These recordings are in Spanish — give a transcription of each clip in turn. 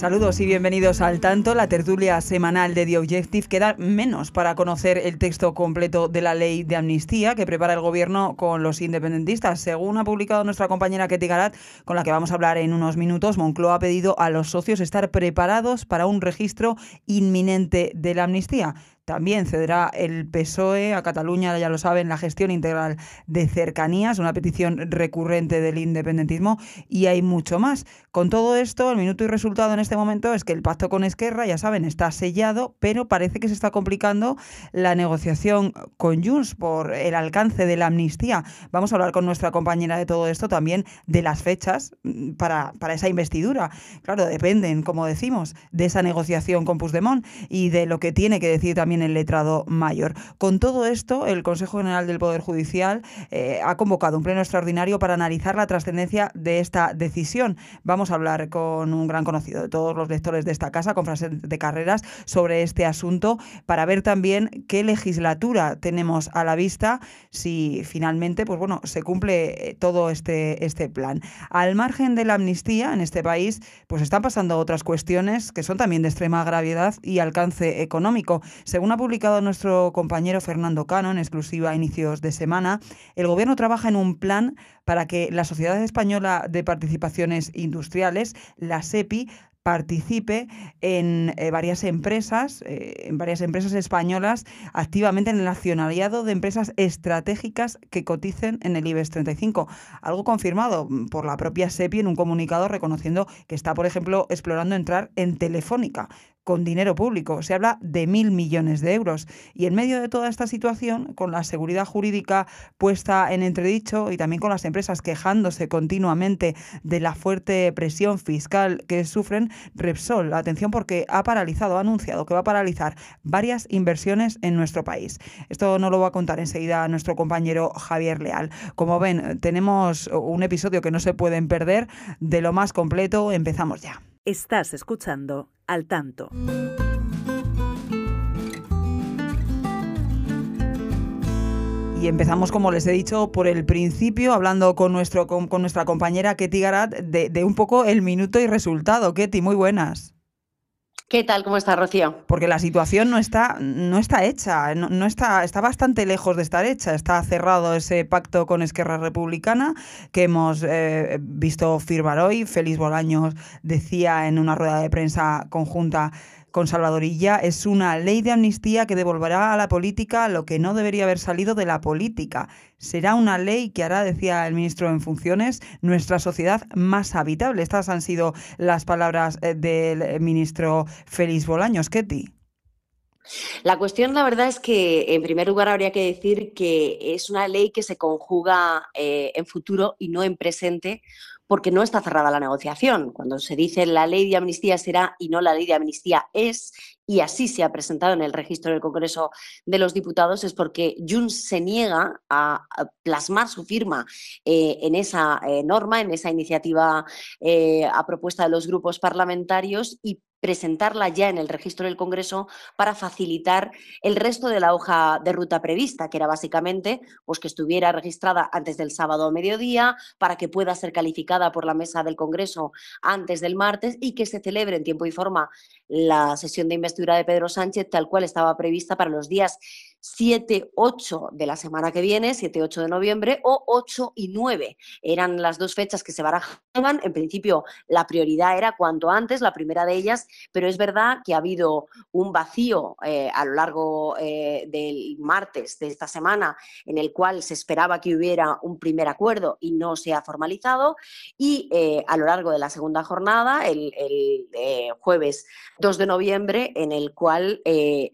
Saludos y bienvenidos al Tanto, la tertulia semanal de The Objective. Queda menos para conocer el texto completo de la ley de amnistía que prepara el gobierno con los independentistas. Según ha publicado nuestra compañera Ketty Garat, con la que vamos a hablar en unos minutos, Moncloa ha pedido a los socios estar preparados para un registro inminente de la amnistía. También cederá el PSOE a Cataluña, ya lo saben, la gestión integral de cercanías, una petición recurrente del independentismo y hay mucho más. Con todo esto, el minuto y resultado en este momento es que el pacto con Esquerra, ya saben, está sellado, pero parece que se está complicando la negociación con Junts por el alcance de la amnistía. Vamos a hablar con nuestra compañera de todo esto también de las fechas mm, para, para esa investidura. Claro, dependen, como decimos, de esa negociación con Puigdemont y de lo que tiene que decir también el letrado mayor. Con todo esto, el Consejo General del Poder Judicial eh, ha convocado un pleno extraordinario para analizar la trascendencia de esta decisión. Vamos a hablar con un gran conocido de todos los lectores de esta casa, con frases de carreras, sobre este asunto, para ver también qué legislatura tenemos a la vista, si finalmente, pues bueno, se cumple eh, todo este, este plan. Al margen de la amnistía en este país, pues están pasando otras cuestiones que son también de extrema gravedad y alcance económico. Según ha publicado nuestro compañero Fernando Cano en exclusiva a inicios de semana, el Gobierno trabaja en un plan para que la Sociedad Española de Participaciones Industriales, la SEPI, participe en eh, varias empresas, eh, en varias empresas españolas, activamente en el accionariado de empresas estratégicas que coticen en el IBEX 35. Algo confirmado por la propia SEPI en un comunicado reconociendo que está, por ejemplo, explorando entrar en Telefónica con dinero público. Se habla de mil millones de euros. Y en medio de toda esta situación, con la seguridad jurídica puesta en entredicho y también con las empresas quejándose continuamente de la fuerte presión fiscal que sufren, Repsol, atención porque ha paralizado, ha anunciado que va a paralizar varias inversiones en nuestro país. Esto no lo va a contar enseguida nuestro compañero Javier Leal. Como ven, tenemos un episodio que no se pueden perder de lo más completo. Empezamos ya. Estás escuchando Al Tanto. Y empezamos, como les he dicho, por el principio, hablando con, nuestro, con, nuestra compañera Ketty Garat de, un poco el minuto y resultado. Ketty, muy buenas. ¿Qué tal? ¿Cómo está, Rocío? Porque la situación no está, no está hecha, no, está, está bastante lejos de estar hecha. Está cerrado ese pacto con Esquerra Republicana que hemos eh, visto firmar hoy. Félix Bolaños decía en una rueda de prensa conjunta con Salvadorilla es una ley de amnistía que devolverá a la política lo que no debería haber salido de la política. Será una ley que hará, decía el ministro en funciones, nuestra sociedad más habitable. Estas han sido las palabras eh, del ministro Félix Bolaños. Ketty. La cuestión, la verdad, es que, en primer lugar, habría que decir que es una ley que se conjuga eh, en futuro y no en presente, porque no está cerrada la negociación. Cuando se dice la ley de amnistía será y no la ley de amnistía es, y así se ha presentado en el registro del Congreso de los Diputados, es porque Junts se niega a plasmar su firma eh, en esa eh, norma, en esa iniciativa eh, a propuesta de los grupos parlamentarios y presentarla ya en el registro del Congreso para facilitar el resto de la hoja de ruta prevista, que era básicamente pues, que estuviera registrada antes del sábado a mediodía, para que pueda ser calificada por la mesa del Congreso antes del martes y que se celebre en tiempo y forma la sesión de investidura de Pedro Sánchez tal cual estaba prevista para los días 7, 8 de la semana que viene, 7, 8 de noviembre, o 8 y 9. Eran las dos fechas que se barajaban. En principio, la prioridad era cuanto antes, la primera de ellas, pero es verdad que ha habido un vacío eh, a lo largo eh, del martes de esta semana en el cual se esperaba que hubiera un primer acuerdo y no se ha formalizado. Y eh, a lo largo de la segunda jornada, el, el jueves 2 de noviembre, en el cual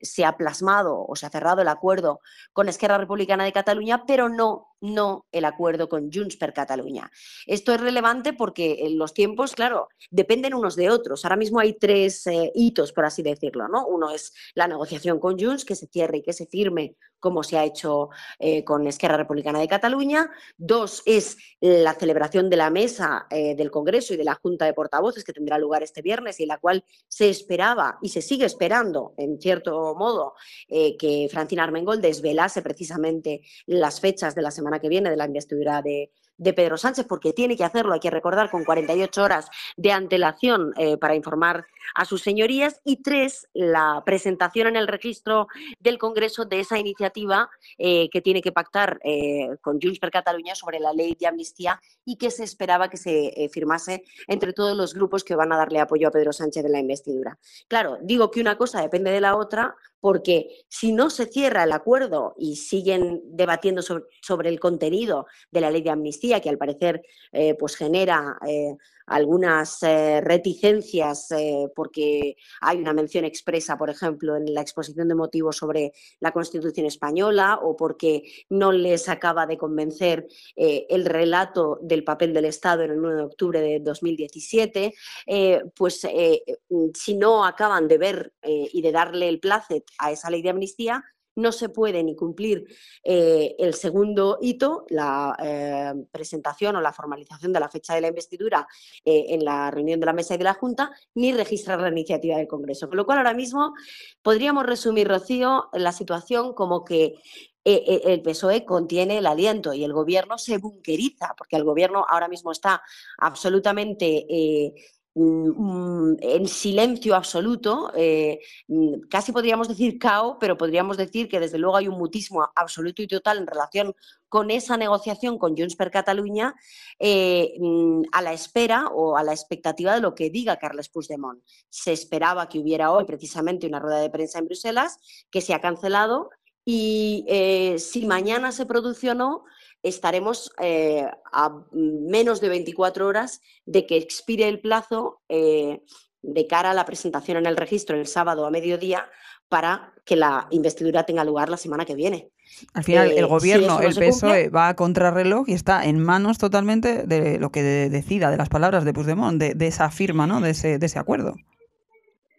se ha plasmado o se ha cerrado el acuerdo con Esquerra Republicana de Cataluña, pero no no el acuerdo con Junts per Catalunya. Esto es relevante porque los tiempos, claro, dependen unos de otros. Ahora mismo hay tres eh, hitos, por así decirlo, ¿no? Uno es la negociación con Junts, que se cierre y que se firme como se ha hecho eh, con Esquerra Republicana de Cataluña. Dos es la celebración de la mesa eh, del Congreso y de la Junta de Portavoces que tendrá lugar este viernes y en la cual se esperaba y se sigue esperando, en cierto modo, que Francina Armengol desvelase precisamente las fechas de la semana que viene de la investidura de, de Pedro Sánchez, porque tiene que hacerlo, hay que recordar, con 48 horas de antelación eh, para informar a sus señorías. Y tres, la presentación en el registro del Congreso de esa iniciativa eh, que tiene que pactar eh, con Junts per Cataluña sobre la ley de amnistía y que se esperaba que se firmase entre todos los grupos que van a darle apoyo a Pedro Sánchez en la investidura. Claro, digo que una cosa depende de la otra, porque si no se cierra el acuerdo y siguen debatiendo sobre, el contenido de la ley de amnistía, que al parecer eh, pues genera eh, algunas eh, reticencias porque hay una mención expresa, por ejemplo, en la exposición de motivos sobre la Constitución española o porque no les acaba de convencer el relato del papel del Estado en el 9 de octubre de 2017, pues si no acaban de ver y de darle el placet a esa ley de amnistía, no se puede ni cumplir eh, el segundo hito, la eh, presentación o la formalización de la fecha de la investidura eh, en la reunión de la mesa y de la Junta, ni registrar la iniciativa del Congreso. Con lo cual, ahora mismo podríamos resumir, Rocío, la situación como que el PSOE contiene el aliento y el gobierno se bunkeriza, porque el gobierno ahora mismo está absolutamente en silencio absoluto, eh, mm, casi podríamos decir caos, pero podríamos decir que desde luego hay un mutismo absoluto y total en relación con esa negociación con Junts per Catalunya eh, mm, a la espera o a la expectativa de lo que diga Carles Puigdemont. Se esperaba que hubiera hoy precisamente una rueda de prensa en Bruselas que se ha cancelado y eh, si mañana se produce o no, estaremos eh, a menos de 24 horas de que expire el plazo eh, de cara a la presentación en el registro el sábado a mediodía para que la investidura tenga lugar la semana que viene. Al final, el eh, gobierno, el PSOE, va a contrarreloj y está en manos totalmente de lo que decida, de las palabras de Puigdemont, de, de esa firma, ¿no? de, ese, de ese acuerdo.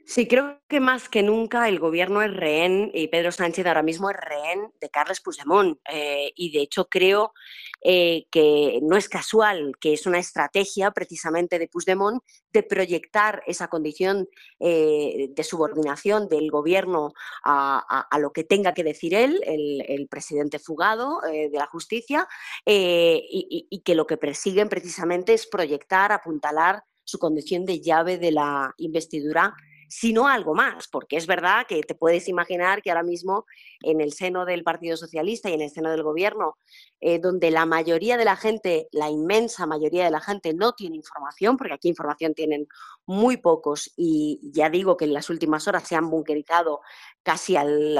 Sí, creo que más que nunca el gobierno es rehén y Pedro Sánchez ahora mismo es rehén de Carles Puigdemont. Eh, y de hecho creo eh, que no es casual, que es una estrategia precisamente de Puigdemont de proyectar esa condición eh, de subordinación del gobierno a, lo que tenga que decir él, el, presidente fugado de la justicia, y, y que lo que persiguen precisamente es proyectar, apuntalar su condición de llave de la investidura sino algo más, porque es verdad que te puedes imaginar que ahora mismo en el seno del Partido Socialista y en el seno del Gobierno, eh, donde la mayoría de la gente, la inmensa mayoría de la gente no tiene información, porque aquí información tienen muy pocos y ya digo que en las últimas horas se han bunkerizado casi al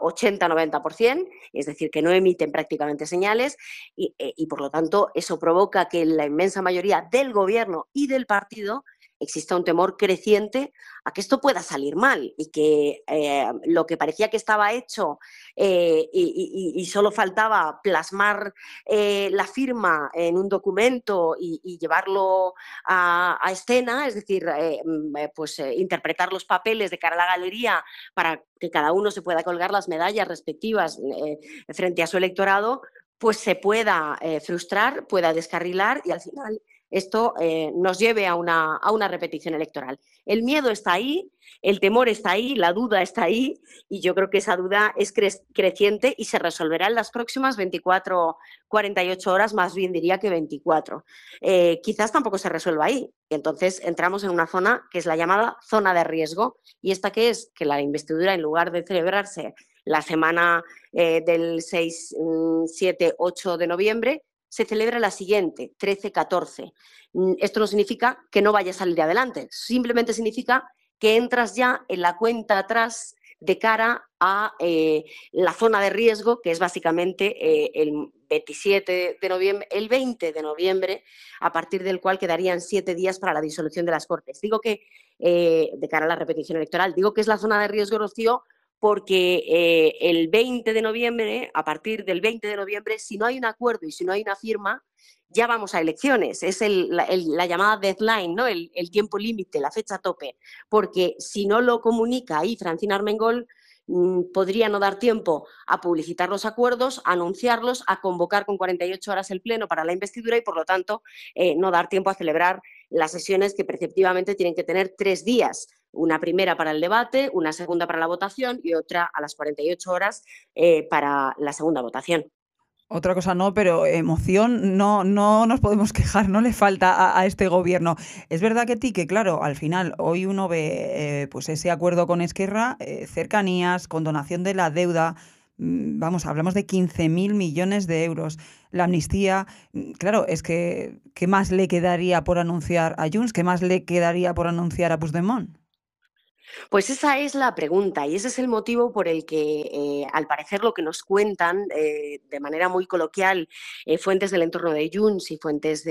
80-90%, ah, es decir, que no emiten prácticamente señales eh, y por lo tanto eso provoca que la inmensa mayoría del Gobierno y del partido exista un temor creciente a que esto pueda salir mal y que eh, lo que parecía que estaba hecho eh, y, solo faltaba plasmar eh, la firma en un documento y, llevarlo a, escena, es decir, mm, pues interpretar los papeles de cara a la galería para que cada uno se pueda colgar las medallas respectivas frente a su electorado, pues se pueda frustrar, pueda descarrilar y al final esto eh, nos lleve a una, a una repetición electoral. El miedo está ahí, el temor está ahí, la duda está ahí y yo creo que esa duda es creciente y se resolverá en las próximas 24, 48 horas, más bien diría que 24. Eh, quizás tampoco se resuelva ahí. entonces entramos en una zona que es la llamada zona de riesgo. ¿Y esta que es? Que la investidura, en lugar de celebrarse la semana eh, del 6, 7, 8 de noviembre, se celebra la siguiente, 13-14. Mm, esto no significa que no vaya a salir adelante, simplemente significa que entras ya en la cuenta atrás de cara a eh, la zona de riesgo, que es básicamente eh, el 27 de noviembre, el 20 de noviembre, a partir del cual quedarían siete días para la disolución de las Cortes. Digo que, eh, de cara a la repetición electoral, digo que es la zona de riesgo, Rocío, porque eh, el 20 de noviembre, a partir del 20 de noviembre, si no hay un acuerdo y si no hay una firma, ya vamos a elecciones. Es la, llamada deadline, ¿no? El, tiempo límite, la fecha tope. Porque si no lo comunica ahí Francina Armengol, mm, podría no dar tiempo a publicitar los acuerdos, a anunciarlos, a convocar con 48 horas el Pleno para la investidura y, por lo tanto, eh, no dar tiempo a celebrar las sesiones que preceptivamente tienen que tener tres días una primera para el debate, una segunda para la votación y otra a las 48 horas eh, para la segunda votación. Otra cosa no, pero emoción no, no nos podemos quejar, no le falta a, este gobierno. Es verdad que ti, que claro, al final hoy uno ve eh, pues ese acuerdo con Esquerra, eh, cercanías, condonación de la deuda, vamos, hablamos de 15.000 millones de euros. La amnistía, mm, claro, es que ¿qué más le quedaría por anunciar a Junts? ¿Qué más le quedaría por anunciar a Puigdemont? Pues esa es la pregunta y ese es el motivo por el que, eh, al parecer, lo que nos cuentan eh, de manera muy coloquial eh, fuentes del entorno de Junts y fuentes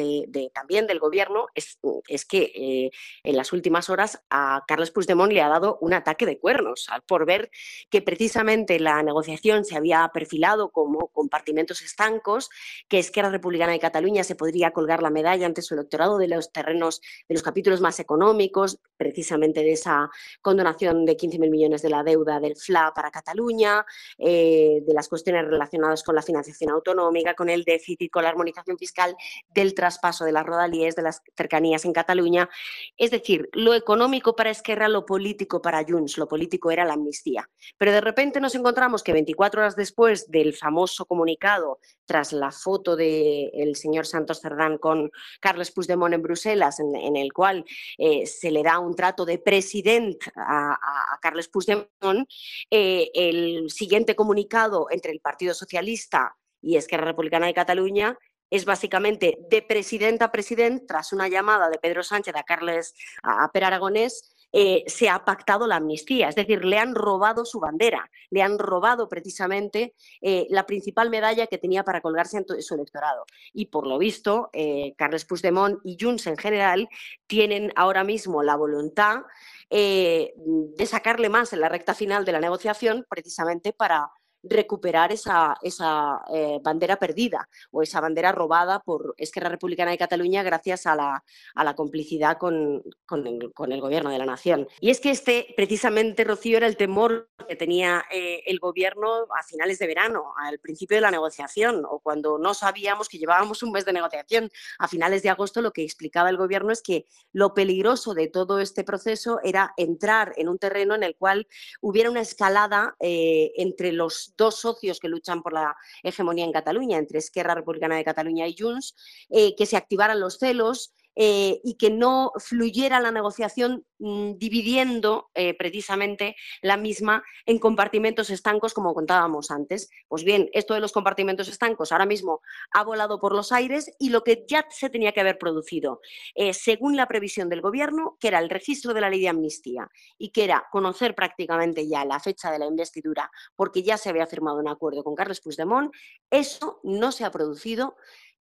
también del gobierno es, es que en las últimas horas a Carlos Puigdemont le ha dado un ataque de cuernos por ver que precisamente la negociación se había perfilado como compartimentos estancos, que Esquerra Republicana de Cataluña se podría colgar la medalla ante su electorado de los terrenos, de los capítulos más económicos, precisamente de esa condonación de 15.000 millones de la deuda del FLA para Cataluña, eh, de las cuestiones relacionadas con la financiación autonómica, con el déficit, con la armonización fiscal, del traspaso de las rodalíes, de las cercanías en Cataluña. Es decir, lo económico para Esquerra, lo político para Junts, lo político era la amnistía. Pero de repente nos encontramos que 24 horas después del famoso comunicado, tras la foto del señor Santos Cerdán con Carles Puigdemont en Bruselas, en, el cual eh, se le da un trato de presidente a, Carles Puigdemont, eh, el siguiente comunicado entre el Partido Socialista y Esquerra Republicana de Cataluña es básicamente de presidente a presidente, tras una llamada de Pedro Sánchez a Carles a Per Aragonés, eh, se ha pactado la amnistía, es decir, le han robado su bandera, le han robado precisamente eh, la principal medalla que tenía para colgarse en su electorado. Y por lo visto, Carles Puigdemont y Junts en general tienen ahora mismo la voluntad de sacarle más en la recta final de la negociación precisamente para recuperar esa, esa eh, bandera perdida o esa bandera robada por Esquerra Republicana de Cataluña gracias a la, a la complicidad con, con, el, gobierno de la nación. Y es que este, precisamente, Rocío, era el temor que tenía eh, el gobierno a finales de verano, al principio de la negociación, o cuando no sabíamos que llevábamos un mes de negociación. A finales de agosto lo que explicaba el gobierno es que lo peligroso de todo este proceso era entrar en un terreno en el cual hubiera una escalada eh, entre los dos socios que luchan por la hegemonía en Cataluña, entre Esquerra Republicana de Cataluña y Junts, eh, que se activaran los celos, eh, y que no fluyera la negociación mm, dividiendo eh, precisamente la misma en compartimentos estancos, como contábamos antes. Pues bien, esto de los compartimentos estancos ahora mismo ha volado por los aires y lo que ya se tenía que haber producido, eh, según la previsión del Gobierno, que era el registro de la ley de amnistía y que era conocer prácticamente ya la fecha de la investidura, porque ya se había firmado un acuerdo con Carlos Puigdemont, eso no se ha producido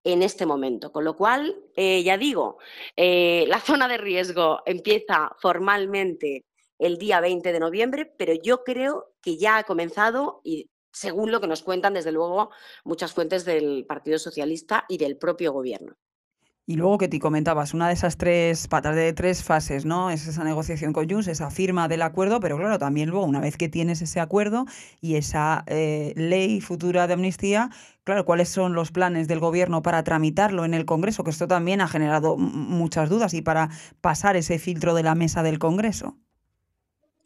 en este momento. Con lo cual, eh, ya digo, eh, la zona de riesgo empieza formalmente el día 20 de noviembre, pero yo creo que ya ha comenzado y según lo que nos cuentan, desde luego, muchas fuentes del Partido Socialista y del propio Gobierno. Y luego que te comentabas, una de esas tres patas de tres fases, ¿no? Es esa negociación con Junts, esa firma del acuerdo, pero claro, también luego, una vez que tienes ese acuerdo y esa eh, ley futura de amnistía, claro, ¿cuáles son los planes del gobierno para tramitarlo en el Congreso? Que esto también ha generado muchas dudas y para pasar ese filtro de la mesa del Congreso.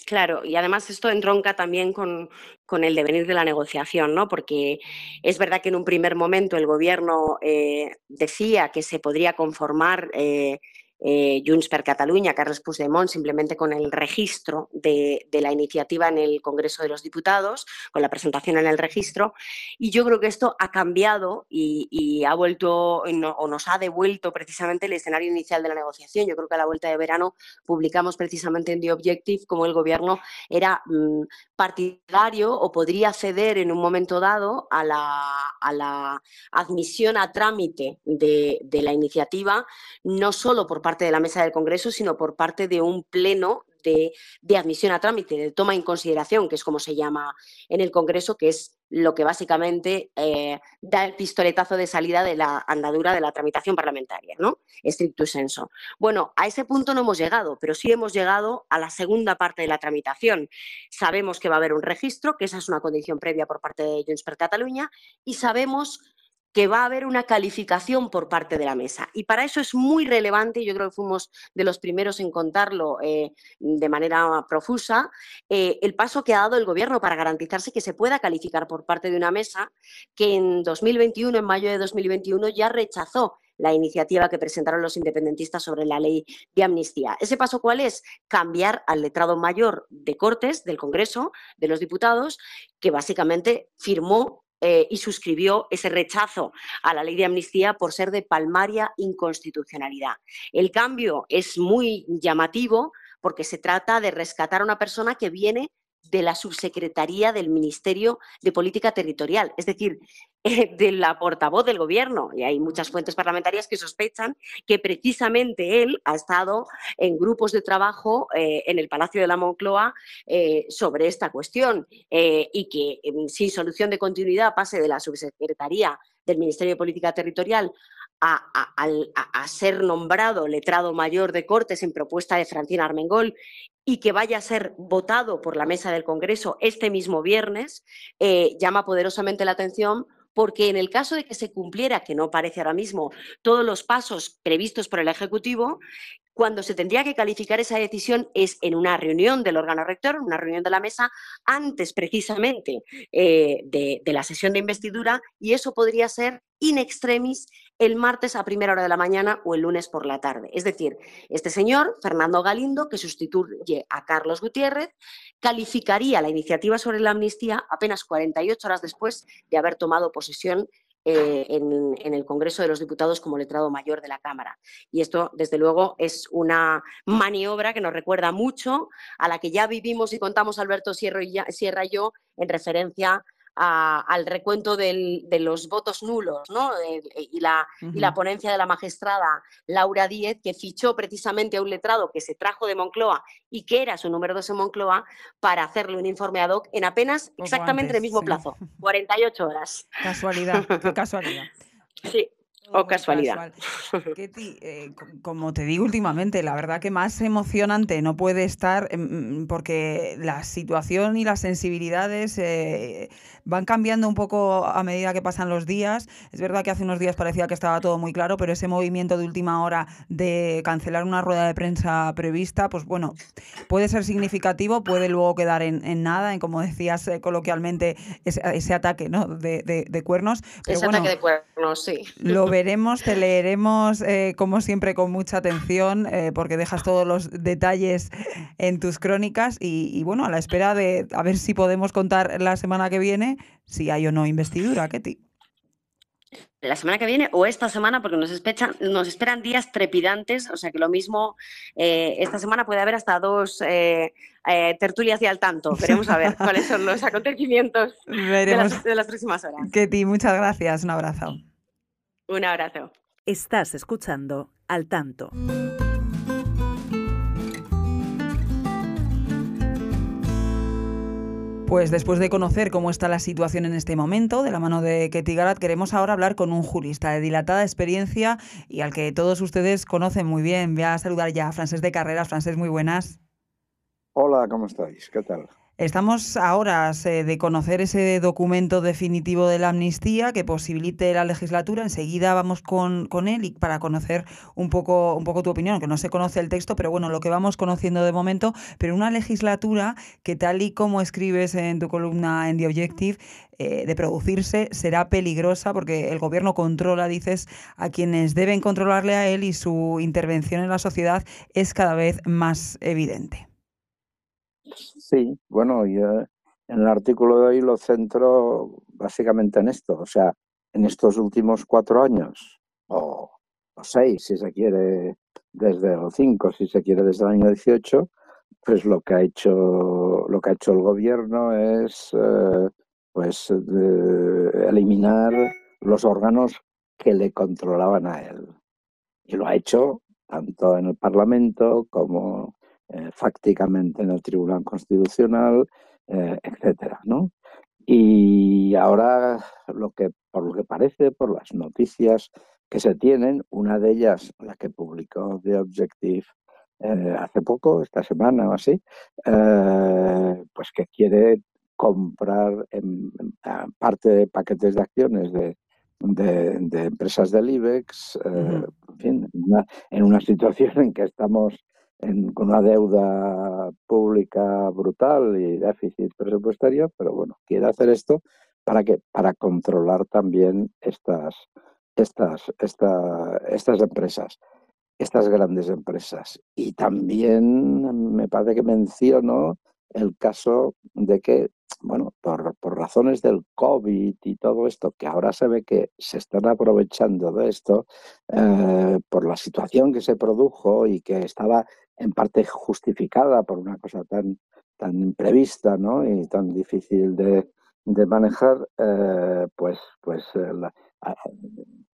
Claro, y además esto entronca también con, el devenir de la negociación, ¿no? Porque es verdad que en un primer momento el gobierno eh, decía que se podría conformar eh, eh, Junts per Catalunya, Carles Puigdemont, simplemente con el registro de, la iniciativa en el Congreso de los Diputados, con la presentación en el registro. Y yo creo que esto ha cambiado y, ha vuelto o nos ha devuelto precisamente el escenario inicial de la negociación. Yo creo que a la vuelta de verano publicamos precisamente en The Objective cómo el Gobierno era mm, partidario o podría ceder en un momento dado a la, admisión a trámite de, de la iniciativa, no solo por parte de la mesa del Congreso, sino por parte de un pleno de, admisión a trámite, de toma en consideración, que es como se llama en el Congreso, que es lo que básicamente eh, da el pistoletazo de salida de la andadura de la tramitación parlamentaria, ¿no? Estricto senso. Bueno, a ese punto no hemos llegado, pero sí hemos llegado a la segunda parte de la tramitación. Sabemos que va a haber un registro, que esa es una condición previa por parte de Junts per Cataluña, y sabemos que va a haber una calificación por parte de la mesa. Y para eso es muy relevante, yo creo que fuimos de los primeros en contarlo eh, de manera profusa, eh, el paso que ha dado el Gobierno para garantizarse que se pueda calificar por parte de una mesa que en 2021, en mayo de 2021, ya rechazó la iniciativa que presentaron los independentistas sobre la ley de amnistía. ¿Ese paso cuál es? Cambiar al letrado mayor de Cortes, del Congreso, de los diputados, que básicamente firmó eh, y suscribió ese rechazo a la ley de amnistía por ser de palmaria inconstitucionalidad. El cambio es muy llamativo porque se trata de rescatar a una persona que viene de la subsecretaría del Ministerio de Política Territorial, es decir, eh, de la portavoz del Gobierno. Y hay muchas fuentes parlamentarias que sospechan que precisamente él ha estado en grupos de trabajo eh, en el Palacio de la Moncloa eh, sobre esta cuestión y que sin solución de continuidad pase de la subsecretaría del Ministerio de Política Territorial a, ser nombrado letrado mayor de Cortes en propuesta de Francina Armengol y que vaya a ser votado por la mesa del Congreso este mismo viernes, eh, llama poderosamente la atención porque en el caso de que se cumpliera, que no parece ahora mismo, todos los pasos previstos por el Ejecutivo, cuando se tendría que calificar esa decisión es en una reunión del órgano rector, una reunión de la mesa, antes precisamente eh, de, de la sesión de investidura, y eso podría ser in extremis el martes a primera hora de la mañana o el lunes por la tarde. Es decir, este señor, Fernando Galindo, que sustituye a Carlos Gutiérrez, calificaría la iniciativa sobre la amnistía apenas 48 horas después de haber tomado posesión eh, en, el Congreso de los Diputados como letrado mayor de la Cámara. Y esto, desde luego, es una maniobra que nos recuerda mucho a la que ya vivimos y contamos Alberto Sierra y yo en referencia al recuento de los votos nulos ¿no? y, la, y, la, ponencia de la magistrada Laura Díez, que fichó precisamente a un letrado que se trajo de Moncloa y que era su número dos en Moncloa para hacerle un informe ad hoc en apenas exactamente el mismo plazo, 48 horas. Casualidad, casualidad. Sí. O casualidad. Ketty, eh, como te digo últimamente, la verdad que más emocionante no puede estar em, porque la situación y las sensibilidades eh, van cambiando un poco a medida que pasan los días. Es verdad que hace unos días parecía que estaba todo muy claro, pero ese movimiento de última hora de cancelar una rueda de prensa prevista, pues bueno, puede ser significativo, puede luego quedar en, nada, en como decías eh, coloquialmente, ese, ataque ¿no? de, de, cuernos. ese ataque de cuernos, sí. Lo veremos, te leeremos eh, como siempre con mucha atención, eh, porque dejas todos los detalles en tus crónicas y, y bueno, a la espera de a ver si podemos contar la semana que viene si hay o no investidura, Ketty. La semana que viene o esta semana, porque nos, nos esperan días trepidantes, o sea que lo mismo, eh, esta semana puede haber hasta dos eh, tertulias y al tanto. Veremos a ver cuáles son los acontecimientos de las, de las próximas horas. Ketty, muchas gracias. Un abrazo. Un abrazo. Estás escuchando Al Tanto. Pues después de conocer cómo está la situación en este momento, de la mano de Ketty Garat, queremos ahora hablar con un jurista de dilatada experiencia y al que todos ustedes conocen muy bien. Voy a saludar ya a Francés de Carreras. Francés, muy buenas. Hola, ¿cómo estáis? ¿Qué tal? Estamos a horas eh, de conocer ese documento definitivo de la amnistía que posibilite la legislatura. Enseguida vamos con, con él y para conocer un poco, un poco tu opinión, que no se conoce el texto, pero bueno, lo que vamos conociendo de momento. Pero una legislatura que tal y como escribes en tu columna en The Objective, eh, de producirse será peligrosa porque el gobierno controla, dices, a quienes deben controlarle a él y su intervención en la sociedad es cada vez más evidente. Sí, bueno, yo en el artículo de hoy lo centro básicamente en esto, o sea, en estos últimos cuatro años, o, seis, si se quiere, desde los cinco, si se quiere, desde el año 18, pues lo que ha hecho, lo que ha hecho el gobierno es eh, pues eliminar los órganos que le controlaban a él. Y lo ha hecho tanto en el Parlamento como eh, fácticamente en el Tribunal Constitucional, eh, etcétera, ¿no? Y ahora lo que, por lo que parece, por las noticias que se tienen, una de ellas, la que publicó The Objective eh, hace poco, esta semana o así, pues que quiere comprar en, parte de paquetes de acciones de, de, empresas del IBEX, en, fin, en una situación en que estamos con una deuda pública brutal y déficit presupuestario, pero bueno, quiere hacer esto para que para controlar también estas estas estas empresas, estas grandes empresas. Y también me parece que menciono el caso de que, bueno, por, por razones del COVID y todo esto, que ahora se ve que se están aprovechando de esto, eh, por la situación que se produjo y que estaba en parte justificada por una cosa tan, tan imprevista ¿no? y tan difícil de, de manejar, eh, pues, pues eh,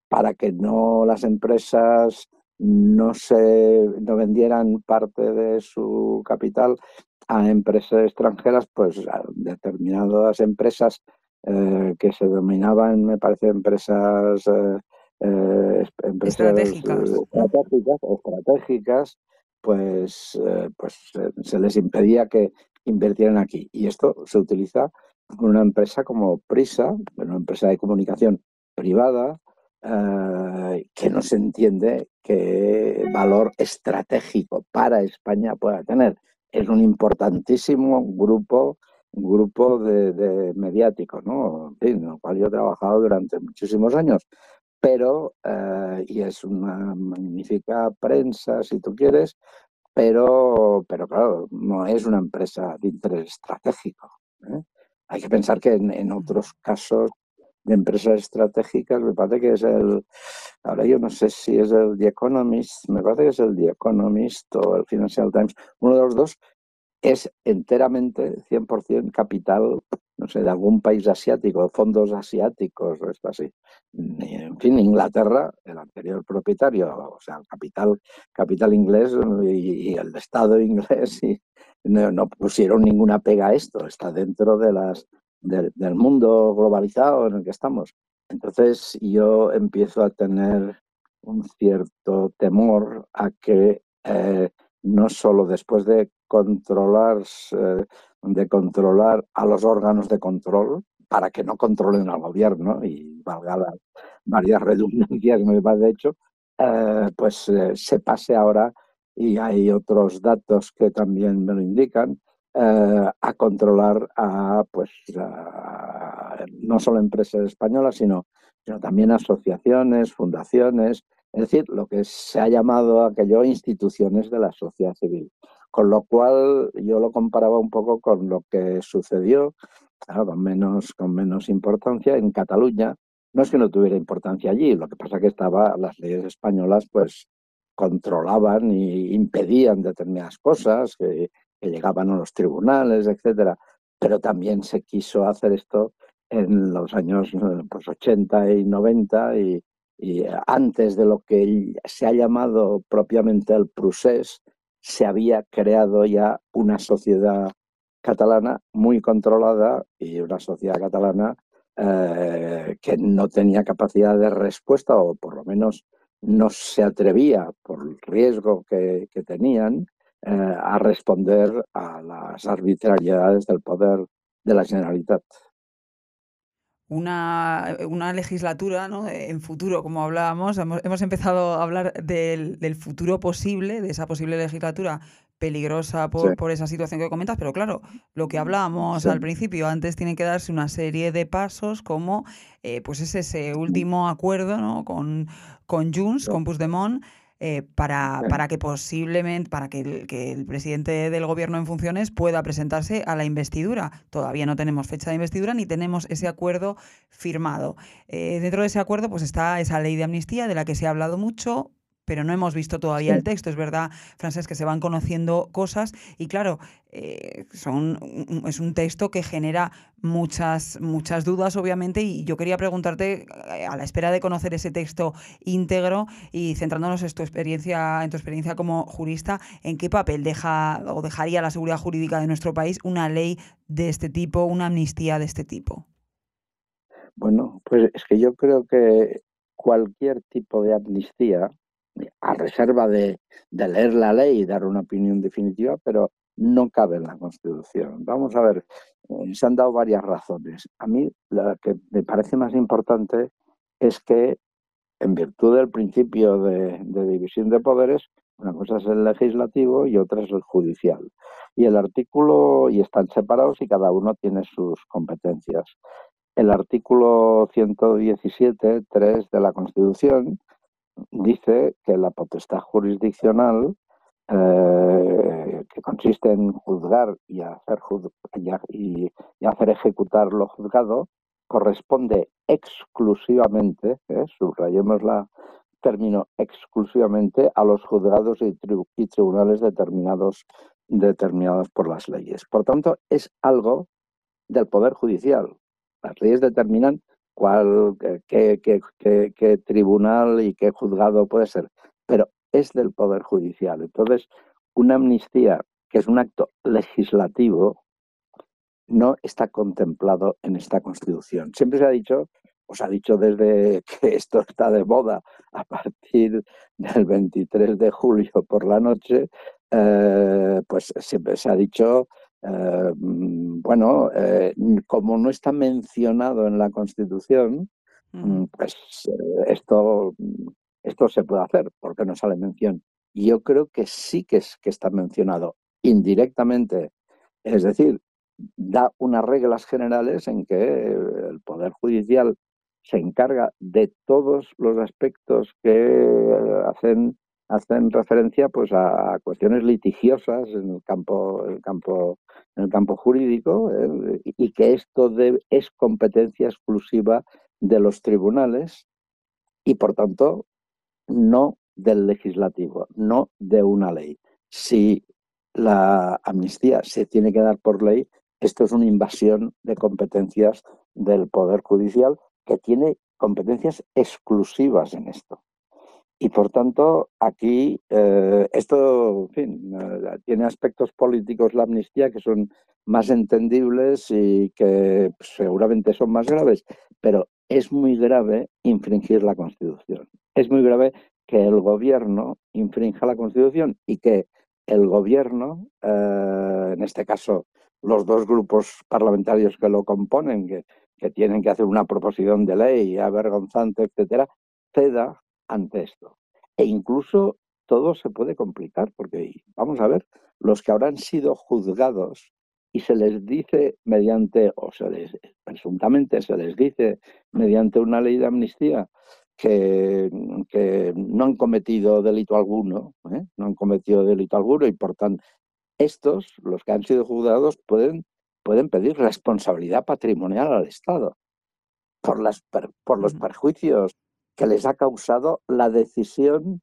para que no las empresas no se no vendieran parte de su capital a empresas extranjeras, pues determinadas empresas eh, que se dominaban, me parece, empresas, estratégicas, estratégicas, estratégicas pues, eh, pues eh, se les impedía que invirtieran aquí. Y esto se utiliza con una empresa como Prisa, una empresa de comunicación privada, eh, que no se entiende qué valor estratégico para España pueda tener. Es un importantísimo grupo grupo de, mediáticos, ¿no? En el cual yo he trabajado durante muchísimos años pero, eh, y es una magnífica prensa, si tú quieres, pero, pero claro, no es una empresa de interés estratégico. ¿eh? Hay que pensar que en, otros casos de empresas estratégicas, me parece que es el, ahora yo no sé si es el The Economist, me parece que es el The Economist o el Financial Times, uno de los dos es enteramente 100% capital no sé, de algún país asiático, fondos asiáticos o esto así. En fin, Inglaterra, el anterior propietario, o sea, el capital, capital inglés y, el Estado inglés y no, pusieron ninguna pega a esto, está dentro de las, del mundo globalizado en el que estamos. Entonces yo empiezo a tener un cierto temor a que eh, no solo después de controlar eh, de controlar a los órganos de control para que no controlen al gobierno y valga varias redundancias, de hecho, eh, pues se pase ahora, y hay otros datos que también me lo indican, eh, a controlar a, pues, no solo empresas españolas, sino, sino también asociaciones, fundaciones, es decir, lo que se ha llamado aquello instituciones de la sociedad civil. Con lo cual yo lo comparaba un poco con lo que sucedió, con, menos, con menos importancia, en Cataluña. No es que no tuviera importancia allí, lo que pasa que estaba, las leyes españolas pues controlaban y impedían determinadas cosas que, llegaban a los tribunales, etcétera. Pero también se quiso hacer esto en los años pues, 80 y 90 y, y antes de lo que se ha llamado propiamente el procés, se había creado ya una sociedad catalana muy controlada y una sociedad catalana eh, que no tenía capacidad de respuesta o por lo menos no se atrevía por el riesgo que, tenían eh, a responder a las arbitrariedades del poder de la Generalitat una, una legislatura ¿no? en futuro, como hablábamos. Hemos, empezado a hablar del, del, futuro posible, de esa posible legislatura peligrosa por, por, esa situación que comentas, pero claro, lo que hablábamos al principio, antes tiene que darse una serie de pasos como eh, pues es ese último acuerdo ¿no? con, con Junts, con Puigdemont, eh, para, para, que posiblemente, para que el, que el, presidente del gobierno en funciones pueda presentarse a la investidura. Todavía no tenemos fecha de investidura ni tenemos ese acuerdo firmado. Eh, dentro de ese acuerdo pues está esa ley de amnistía de la que se ha hablado mucho, pero no hemos visto todavía el texto. Es verdad, Francés, que se van conociendo cosas y claro, eh, son, es un texto que genera muchas, muchas dudas, obviamente, y yo quería preguntarte, eh, a la espera de conocer ese texto íntegro y centrándonos en tu experiencia, en tu experiencia como jurista, ¿en qué papel deja o dejaría la seguridad jurídica de nuestro país una ley de este tipo, una amnistía de este tipo? Bueno, pues es que yo creo que cualquier tipo de amnistía, a reserva de, leer la ley y dar una opinión definitiva, pero no cabe en la Constitución. Vamos a ver, eh, se han dado varias razones. A mí la que me parece más importante es que, en virtud del principio de, de división de poderes, una cosa es el legislativo y otra es el judicial. Y el artículo, y están separados y cada uno tiene sus competencias. El artículo 117, 3 de la Constitución dice que la potestad jurisdiccional, eh, que consiste en juzgar y hacer, y, hacer ejecutar lo juzgado, corresponde exclusivamente, eh, subrayemos la término exclusivamente, a los juzgados y, tribunales determinados, determinados por las leyes. Por tanto, es algo del Poder Judicial. Las leyes determinan cuál, qué, qué, tribunal y qué juzgado puede ser, pero es del Poder Judicial. Entonces, una amnistía, que es un acto legislativo, no está contemplado en esta Constitución. Siempre se ha dicho, os ha dicho desde que esto está de moda a partir del 23 de julio por la noche, eh, pues siempre se ha dicho eh, mm, bueno, eh, como no está mencionado en la Constitución, mm, pues eh, esto, esto se puede hacer porque no sale mención. Y yo creo que sí que, es, que está mencionado indirectamente, es decir, da unas reglas generales en que el Poder Judicial se encarga de todos los aspectos que hacen hacen referencia pues a cuestiones litigiosas en el campo, el campo, en el campo jurídico eh, y que esto es competencia exclusiva de los tribunales y por tanto no del legislativo, no de una ley. Si la amnistía se tiene que dar por ley, esto es una invasión de competencias del Poder Judicial que tiene competencias exclusivas en esto. Y por tanto, aquí eh, esto, en fin, eh, tiene aspectos políticos la amnistía que son más entendibles y que seguramente son más graves, pero es muy grave infringir la Constitución. Es muy grave que el gobierno infrinja la Constitución y que el gobierno, eh, en este caso los dos grupos parlamentarios que lo componen, que, que tienen que hacer una proposición de ley avergonzante, etcétera, ceda ante esto. E incluso todo se puede complicar, porque vamos a ver, los que habrán sido juzgados y se les dice mediante, o se les, presuntamente se les dice mediante una ley de amnistía que, que no han cometido delito alguno, ¿eh? no han cometido delito alguno y por tanto estos, los que han sido juzgados, pueden, pueden pedir responsabilidad patrimonial al Estado por, las, por los perjuicios que les ha causado la decisión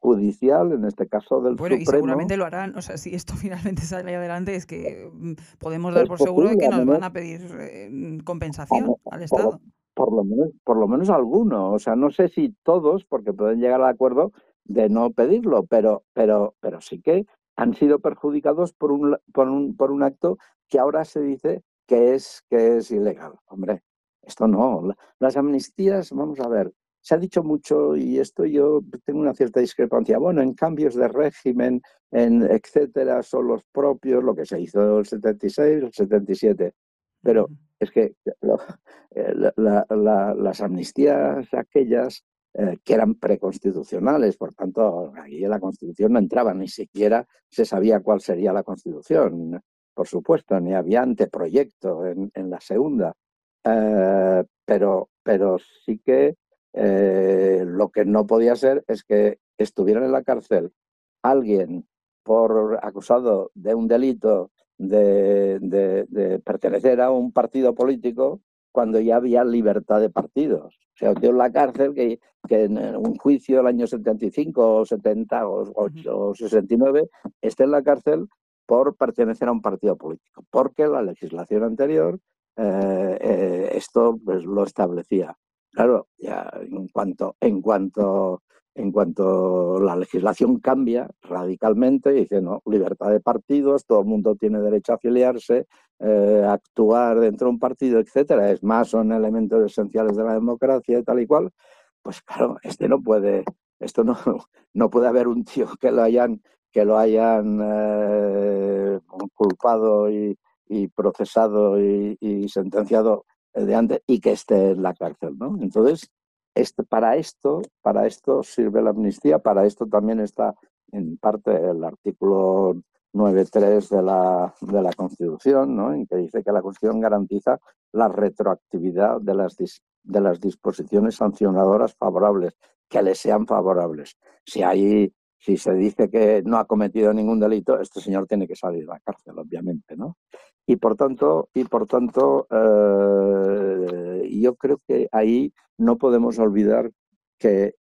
judicial, en este caso del bueno, Supremo. y seguramente lo harán. O sea, si esto finalmente sale adelante, es que mm, podemos dar por seguro de que nos van a pedir eh, compensación al Estado. Por, lo menos, por lo menos alguno. O sea, no sé si todos, porque pueden llegar al acuerdo de no pedirlo, pero, pero, pero sí que han sido perjudicados por un, por un, por un acto que ahora se dice que es, que es ilegal. Hombre, esto no. Las amnistías, vamos a ver, se ha dicho mucho, y esto yo tengo una cierta discrepancia, bueno, en cambios de régimen, en etcétera, son los propios, lo que se hizo el 76, el 77. Pero es que eh, las amnistías aquellas eh, que eran preconstitucionales, por tanto, aquí en la Constitución no entraba, ni siquiera se sabía cuál sería la Constitución, por supuesto, ni había anteproyecto en, en la segunda. Eh, pero, pero sí que eh, lo que no podía ser es que estuvieran en la cárcel alguien por acusado de un delito de, pertenecer a un partido político cuando ya había libertad de partidos. O sea, tío en la cárcel que, que en un juicio del año 75 o 70 o, o 69 esté en la cárcel por pertenecer a un partido político, porque la legislación anterior eh, eh, esto pues, lo establecía. Claro, ya en cuanto, en cuanto, en cuanto la legislación cambia radicalmente, dice no, libertad de partidos, todo el mundo tiene derecho a afiliarse, eh, actuar dentro de un partido, etcétera. Es más, son elementos esenciales de la democracia y tal y cual. Pues claro, este no puede, esto no, no puede haber un tío que lo hayan que lo hayan eh, culpado y, procesado y, sentenciado de antes y que esté en la cárcel, ¿no? Entonces, este, para esto, para esto sirve la amnistía, para esto también está en parte el artículo 9.3 de la, de la Constitución, ¿no? en que dice que la Constitución garantiza la retroactividad de las, de las disposiciones sancionadoras favorables, que le sean favorables. Si hay si se dice que no ha cometido ningún delito, este señor tiene que salir de la cárcel, obviamente, ¿no? Y por tanto, y por tanto eh, yo creo que ahí no podemos olvidar que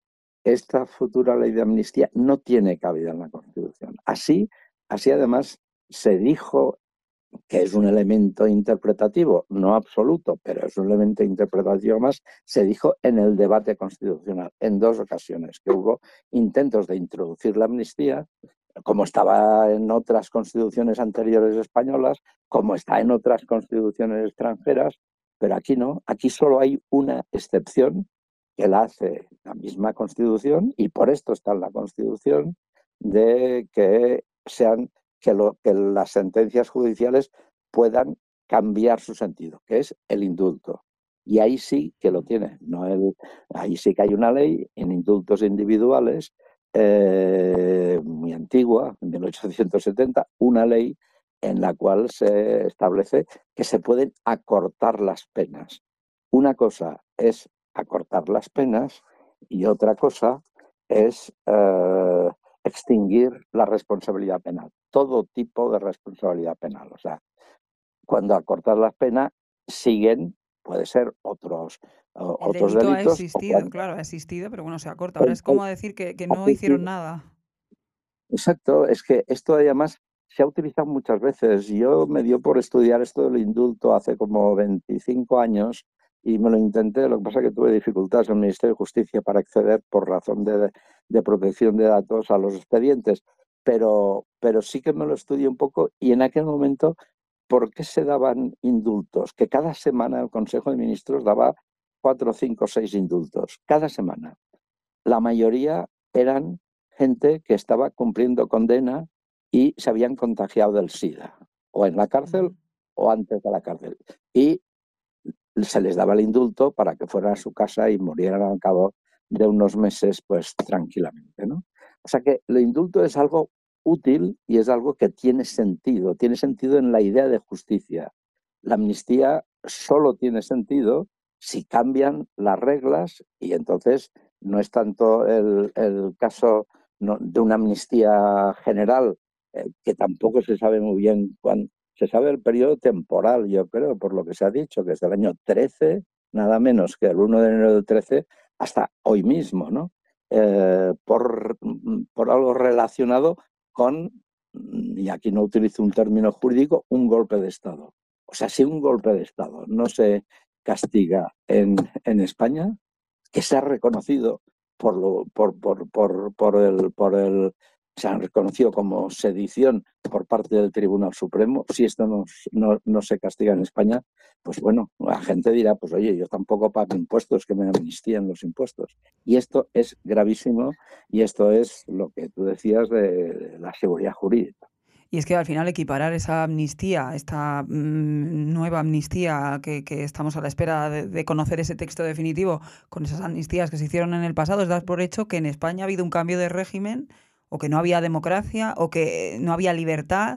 esta futura ley de amnistía no tiene cabida en la Constitución. Así, así además se dijo que es un elemento interpretativo, no absoluto, pero es un elemento interpretativo más, se dijo en el debate constitucional, en dos ocasiones, que hubo intentos de introducir la amnistía, como estaba en otras constituciones anteriores españolas, como está en otras constituciones extranjeras, pero aquí no, aquí solo hay una excepción que la hace la misma constitución y por esto está en la constitución de que sean que, lo, que las sentencias judiciales puedan cambiar su sentido, que es el indulto. Y ahí sí que lo tiene. No el, ahí sí que hay una ley en indultos individuales eh, muy antigua, en 1870, una ley en la cual se establece que se pueden acortar las penas. Una cosa es acortar las penas y otra cosa es eh, extinguir la responsabilidad penal, todo tipo de responsabilidad penal. O sea, cuando acortar las penas siguen, puede ser otros, otros delitos. ha existido, claro, ha existido, pero bueno, se acorta. Ahora es como decir que, que no hicieron nada. Exacto, es que esto además se ha utilizado muchas veces. Yo me dio por estudiar esto del indulto hace como 25 años y me lo intenté, lo que pasa es que tuve dificultades en el Ministerio de Justicia para acceder por razón de, protección de datos a los expedientes, pero, pero sí que me lo estudié un poco y en aquel momento, ¿por qué se daban indultos? Que cada semana el Consejo de Ministros daba cuatro, cinco, seis indultos, cada semana. La mayoría eran gente que estaba cumpliendo condena y se habían contagiado del SIDA, o en la cárcel o antes de la cárcel. Y se les daba el indulto para que fueran a su casa y murieran al cabo de unos meses, pues tranquilamente, ¿no? O sea que el indulto es algo útil y es algo que tiene sentido, tiene sentido en la idea de justicia. La amnistía solo tiene sentido si cambian las reglas y entonces no es tanto el, caso de una amnistía general, eh, que tampoco se sabe muy bien cuándo, se sabe el periodo temporal, yo creo, por lo que se ha dicho, que es del año 13, nada menos que el 1 de enero del 13, hasta hoy mismo, ¿no? Eh, por, por algo relacionado con, y aquí no utilizo un término jurídico, un golpe de Estado. O sea, si un golpe de Estado no se castiga en, en España, que se ha reconocido por, lo, por, por, por, por, el, por el se han reconocido como sedición por parte del Tribunal Supremo, si esto no, no, se castiga en España, pues bueno, la gente dirá, pues oye, yo tampoco pago impuestos, que me amnistían los impuestos. Y esto es gravísimo y esto es lo que tú decías de la seguridad jurídica. Y es que al final equiparar esa amnistía, esta mm, nueva amnistía que, estamos a la espera de, de, conocer ese texto definitivo, con esas amnistías que se hicieron en el pasado, es dar por hecho que en España ha habido un cambio de régimen o que no había democracia o que no había libertad.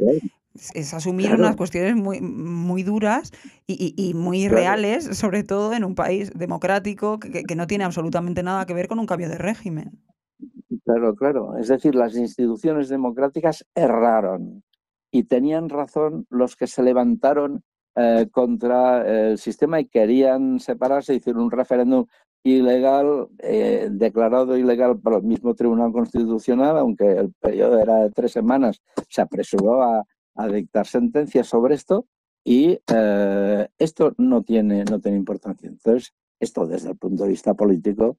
Es asumir unas cuestiones muy, muy duras y, muy reales, sobre todo en un país democrático que, que no tiene absolutamente nada que ver con un cambio de régimen. Claro, claro. Es decir, las instituciones democráticas erraron y tenían razón los que se levantaron eh, contra el sistema y querían separarse, hicieron un referéndum ilegal, eh, declarado ilegal por el mismo Tribunal Constitucional, aunque el periodo era de tres semanas, se apresuró a, dictar sentencias sobre esto y eh, esto no tiene, no tiene importancia. Entonces, esto desde el punto de vista político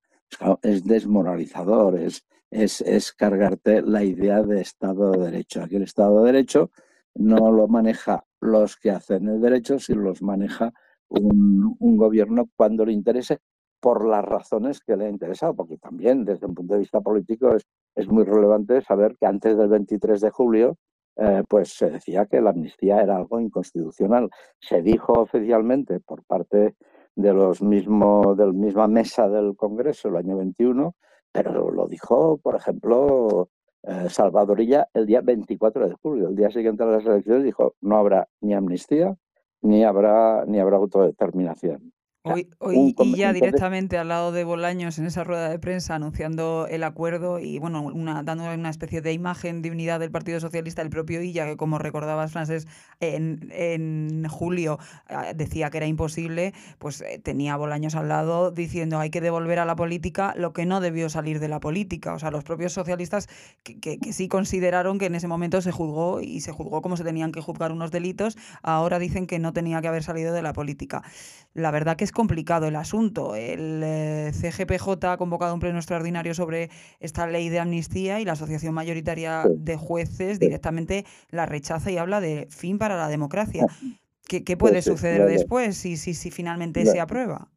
es desmoralizador, es, es, es cargarte la idea de Estado de Derecho. Aquí el Estado de Derecho no lo maneja los que hacen el derecho, sino los maneja un, gobierno cuando le interese por las razones que le ha interesado, porque también desde un punto de vista político es, es muy relevante saber que antes del 23 de julio eh, pues se decía que la amnistía era algo inconstitucional. Se dijo oficialmente por parte de los mismos, de la misma mesa del Congreso el año 21, pero lo dijo, por ejemplo, eh, Salvadorilla el día 24 de julio, el día siguiente a las elecciones, dijo no habrá ni amnistía ni habrá ni habrá autodeterminación. Hoy, hoy y ya directamente al lado de Bolaños en esa rueda de prensa anunciando el acuerdo y bueno, una, dando una especie de imagen de unidad del Partido Socialista, el propio Illa, que como recordabas, Francés, en, en julio ah, decía que era imposible, pues eh, tenía Bolaños al lado diciendo hay que devolver a la política lo que no debió salir de la política. O sea, los propios socialistas que, que, que sí consideraron que en ese momento se juzgó y se juzgó como se tenían que juzgar unos delitos, ahora dicen que no tenía que haber salido de la política. La verdad que es complicado el asunto. El eh, CGPJ ha convocado un pleno extraordinario sobre esta ley de amnistía y la Asociación Mayoritaria de Jueces directamente la rechaza y habla de fin para la democracia. ¿Qué, puede suceder después si, si, si finalmente se aprueba?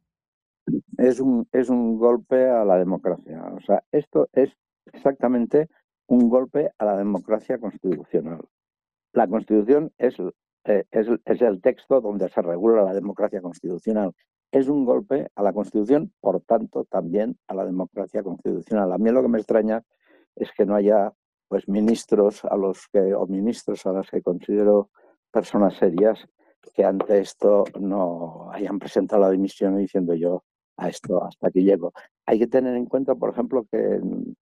Es un, es un golpe a la democracia. O sea, esto es exactamente un golpe a la democracia constitucional. La Constitución es eh, es, es, el texto donde se regula la democracia constitucional es un golpe a la Constitución, por tanto, también a la democracia constitucional. A mí lo que me extraña es que no haya pues ministros a los que o ministros a las que considero personas serias que ante esto no hayan presentado la dimisión diciendo yo a esto hasta aquí llego. Hay que tener en cuenta, por ejemplo, que en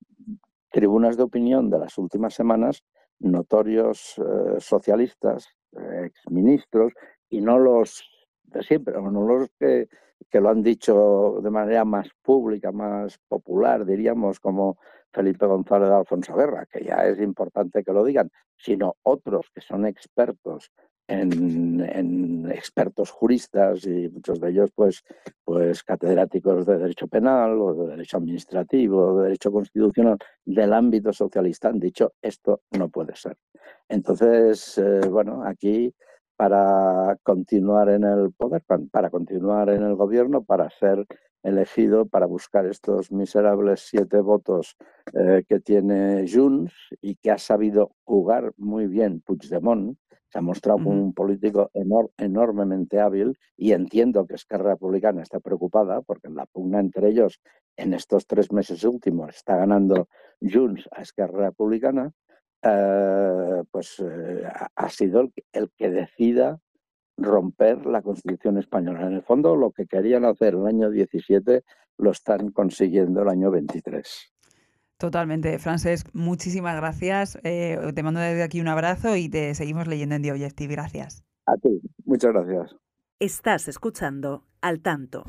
tribunas de opinión de las últimas semanas, notorios eh, socialistas, eh, exministros, y no los siempre, no los que, que lo han dicho de manera más pública, más popular, diríamos, como Felipe González de Alfonso Guerra, que ya es importante que lo digan, sino otros que son expertos en, en, expertos juristas y muchos de ellos pues, pues catedráticos de derecho penal o de derecho administrativo o de derecho constitucional del ámbito socialista han dicho esto no puede ser. Entonces, eh, bueno, aquí para continuar en el poder, para continuar en el gobierno, para ser elegido, para buscar estos miserables siete votos eh, que tiene Junts y que ha sabido jugar muy bien Puigdemont. Se ha mostrado como un político enormemente hábil y entiendo que Esquerra Republicana está preocupada porque la pugna entre ellos en estos tres meses últimos está ganando Junts a Esquerra Republicana eh, pues eh, ha sido el, que decida romper la Constitución española. En el fondo, lo que querían hacer el año 17 lo están consiguiendo el año 23. Totalmente. Francesc, muchísimas gracias. Eh, te mando desde aquí un abrazo y te seguimos leyendo en The Objective. Gracias. A ti. Muchas gracias. Estás escuchando Al Tanto.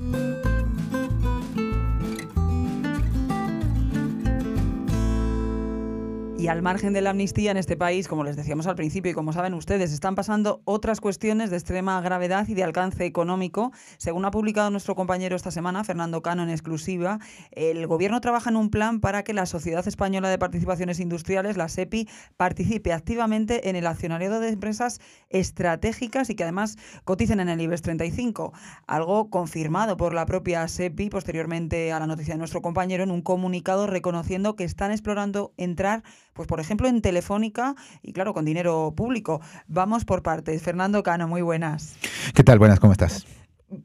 Y al margen de la amnistía en este país, como les decíamos al principio y como saben ustedes, están pasando otras cuestiones de extrema gravedad y de alcance económico. Según ha publicado nuestro compañero esta semana, Fernando Cano en exclusiva, el gobierno trabaja en un plan para que la Sociedad Española de Participaciones Industriales, la SEPI, participe activamente en el accionariado de empresas estratégicas y que además coticen en el IBEX 35. Algo confirmado por la propia SEPI posteriormente a la noticia de nuestro compañero en un comunicado reconociendo que están explorando entrar pues por ejemplo en Telefónica y claro, con dinero público. Vamos por partes. Fernando Cano, muy buenas. ¿Qué tal? Buenas, ¿cómo estás?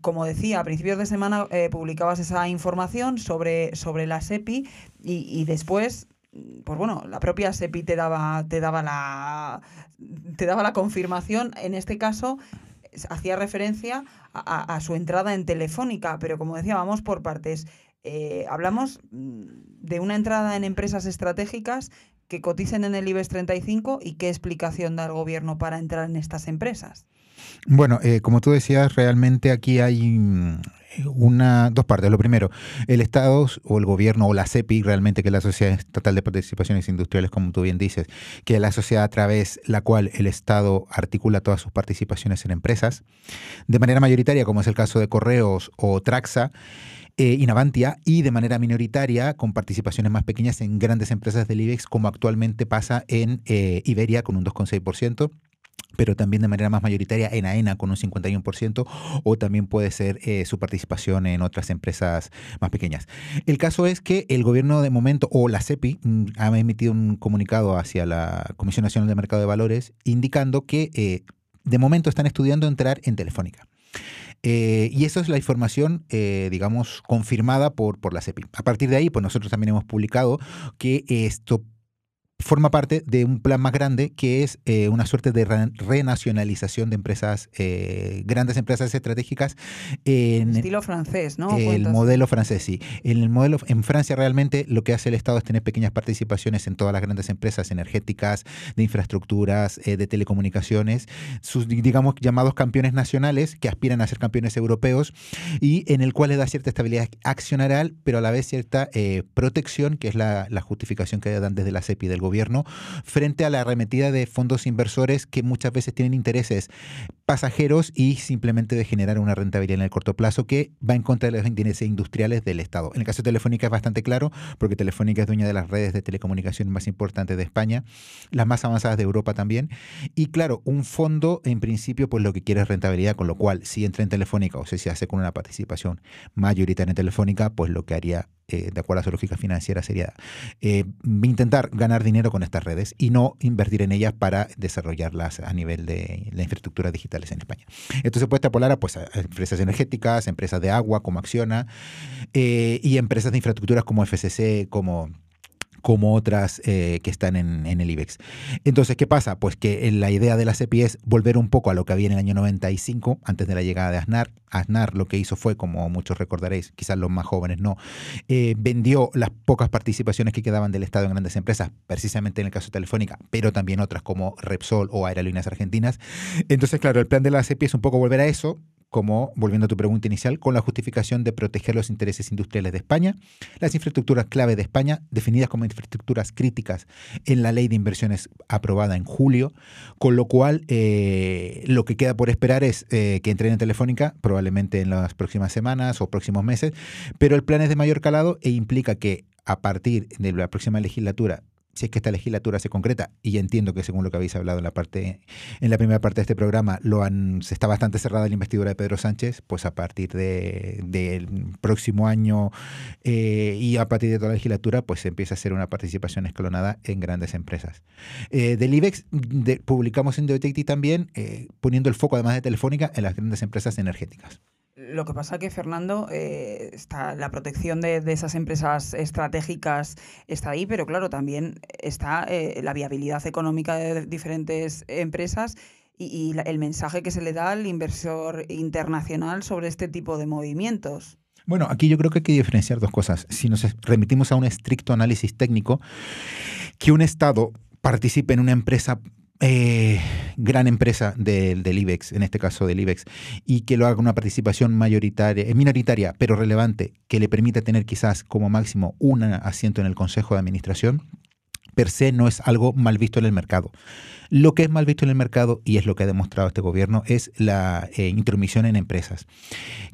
Como decía, a principios de semana eh, publicabas esa información sobre, sobre la SEPI y, después pues bueno, la propia SEPI te daba, te daba la te daba la confirmación. En este caso, hacía referencia a, su entrada en Telefónica, pero como decía, vamos por partes. Eh, hablamos mm, de una entrada en empresas estratégicas que coticen en el IBEX 35 y qué explicación da el gobierno para entrar en estas empresas. Bueno, eh, como tú decías, realmente aquí hay mm, una, dos partes. Lo primero, el Estado o el gobierno o la CEPI, realmente que es la Sociedad Estatal de Participaciones Industriales, como tú bien dices, que es la sociedad a través la cual el Estado articula todas sus participaciones en empresas, de manera mayoritaria, como es el caso de Correos o Traxa, eh, Inavantia y de manera minoritaria con participaciones más pequeñas en grandes empresas del IBEX como actualmente pasa en eh, Iberia con un 2,6% pero también de manera más mayoritaria en AENA con un 51%, o también puede ser eh, su participación en otras empresas más pequeñas. El caso es que el gobierno de momento, o la CEPI, mm, ha emitido un comunicado hacia la Comisión Nacional de Mercado de Valores indicando que eh, de momento están estudiando entrar en Telefónica. Eh, y eso es la información, digamos, confirmada por, por la CEPI. A partir de ahí, pues nosotros también hemos publicado que esto forma parte de un plan más grande que es eh, una suerte de renacionalización de empresas, eh, grandes empresas estratégicas. En estilo francés, ¿no? El modelo francés, sí. En el modelo, en Francia realmente lo que hace el Estado es tener pequeñas participaciones en todas las grandes empresas energéticas, de infraestructuras, eh, de telecomunicaciones, sus, digamos, llamados campeones nacionales que aspiran a ser campeones europeos y en el cual le da cierta estabilidad accionarial, pero a la vez cierta protección, que es la, la justificación que dan desde la CEPI del gobierno gobierno frente a la arremetida de fondos inversores que muchas veces tienen intereses pasajeros y simplemente de generar una rentabilidad en el corto plazo que va en contra de los intereses industriales del Estado. En el caso de Telefónica es bastante claro, porque Telefónica es dueña de las redes de telecomunicación más importantes de España, las más avanzadas de Europa también. Y claro, un fondo en principio pues lo que quiere es rentabilidad, con lo cual si entra en Telefónica o si se hace con una participación mayoritaria en Telefónica, pues lo que haría eh, de acuerdo a su lógica financiera, sería eh, intentar ganar dinero con estas redes y no invertir en ellas para desarrollarlas a nivel de la infraestructura digitales en España. Esto se puede extrapolar a, pues, a empresas energéticas, empresas de agua como Acciona eh, y empresas de infraestructuras como FCC, como como otras eh, que están en, el IBEX. Entonces, ¿qué pasa? Pues que la idea de la CEPI es volver un poco a lo que había en el año 95, antes de la llegada de Aznar. Aznar lo que hizo fue, como muchos recordaréis, quizás los más jóvenes no, eh, vendió las pocas participaciones que quedaban del Estado en grandes empresas, precisamente en el caso Telefónica, pero también otras como Repsol o Aerolíneas Argentinas. Entonces, claro, el plan de la CEPI es un poco volver a eso, como, volviendo a tu pregunta inicial, con la justificación de proteger los intereses industriales de España, las infraestructuras clave de España, definidas como infraestructuras críticas en la ley de inversiones aprobada en julio, con lo cual eh, lo que queda por esperar es eh, que entren en Telefónica, probablemente en las próximas semanas o próximos meses, pero el plan es de mayor calado e implica que a partir de la próxima legislatura si es que esta legislatura se concreta, y entiendo que según lo que habéis hablado en la parte, en la primera parte de este programa, lo han, está bastante cerrada la investidura de Pedro Sánchez, pues a partir del próximo año eh, y a partir de toda la legislatura, pues se empieza a hacer una participación escalonada en grandes empresas. Eh, del IBEX publicamos en Detective también, eh, poniendo el foco además de Telefónica en las grandes empresas energéticas. Lo que pasa que, Fernando, eh, está, la protección de, esas empresas estratégicas está ahí, pero claro, también está eh, la viabilidad económica de diferentes empresas y, el mensaje que se le da al inversor internacional sobre este tipo de movimientos. Bueno, aquí yo creo que hay que diferenciar dos cosas. Si nos remitimos a un estricto análisis técnico, que un Estado participe en una empresa eh, gran empresa del, IBEX, en este caso del IBEX, y que lo haga con una participación mayoritaria, eh, minoritaria, pero relevante, que le permita tener quizás como máximo un asiento en el Consejo de Administración, per se no es algo mal visto en el mercado. Lo que es mal visto en el mercado, y es lo que ha demostrado este gobierno, es la eh, intromisión en empresas.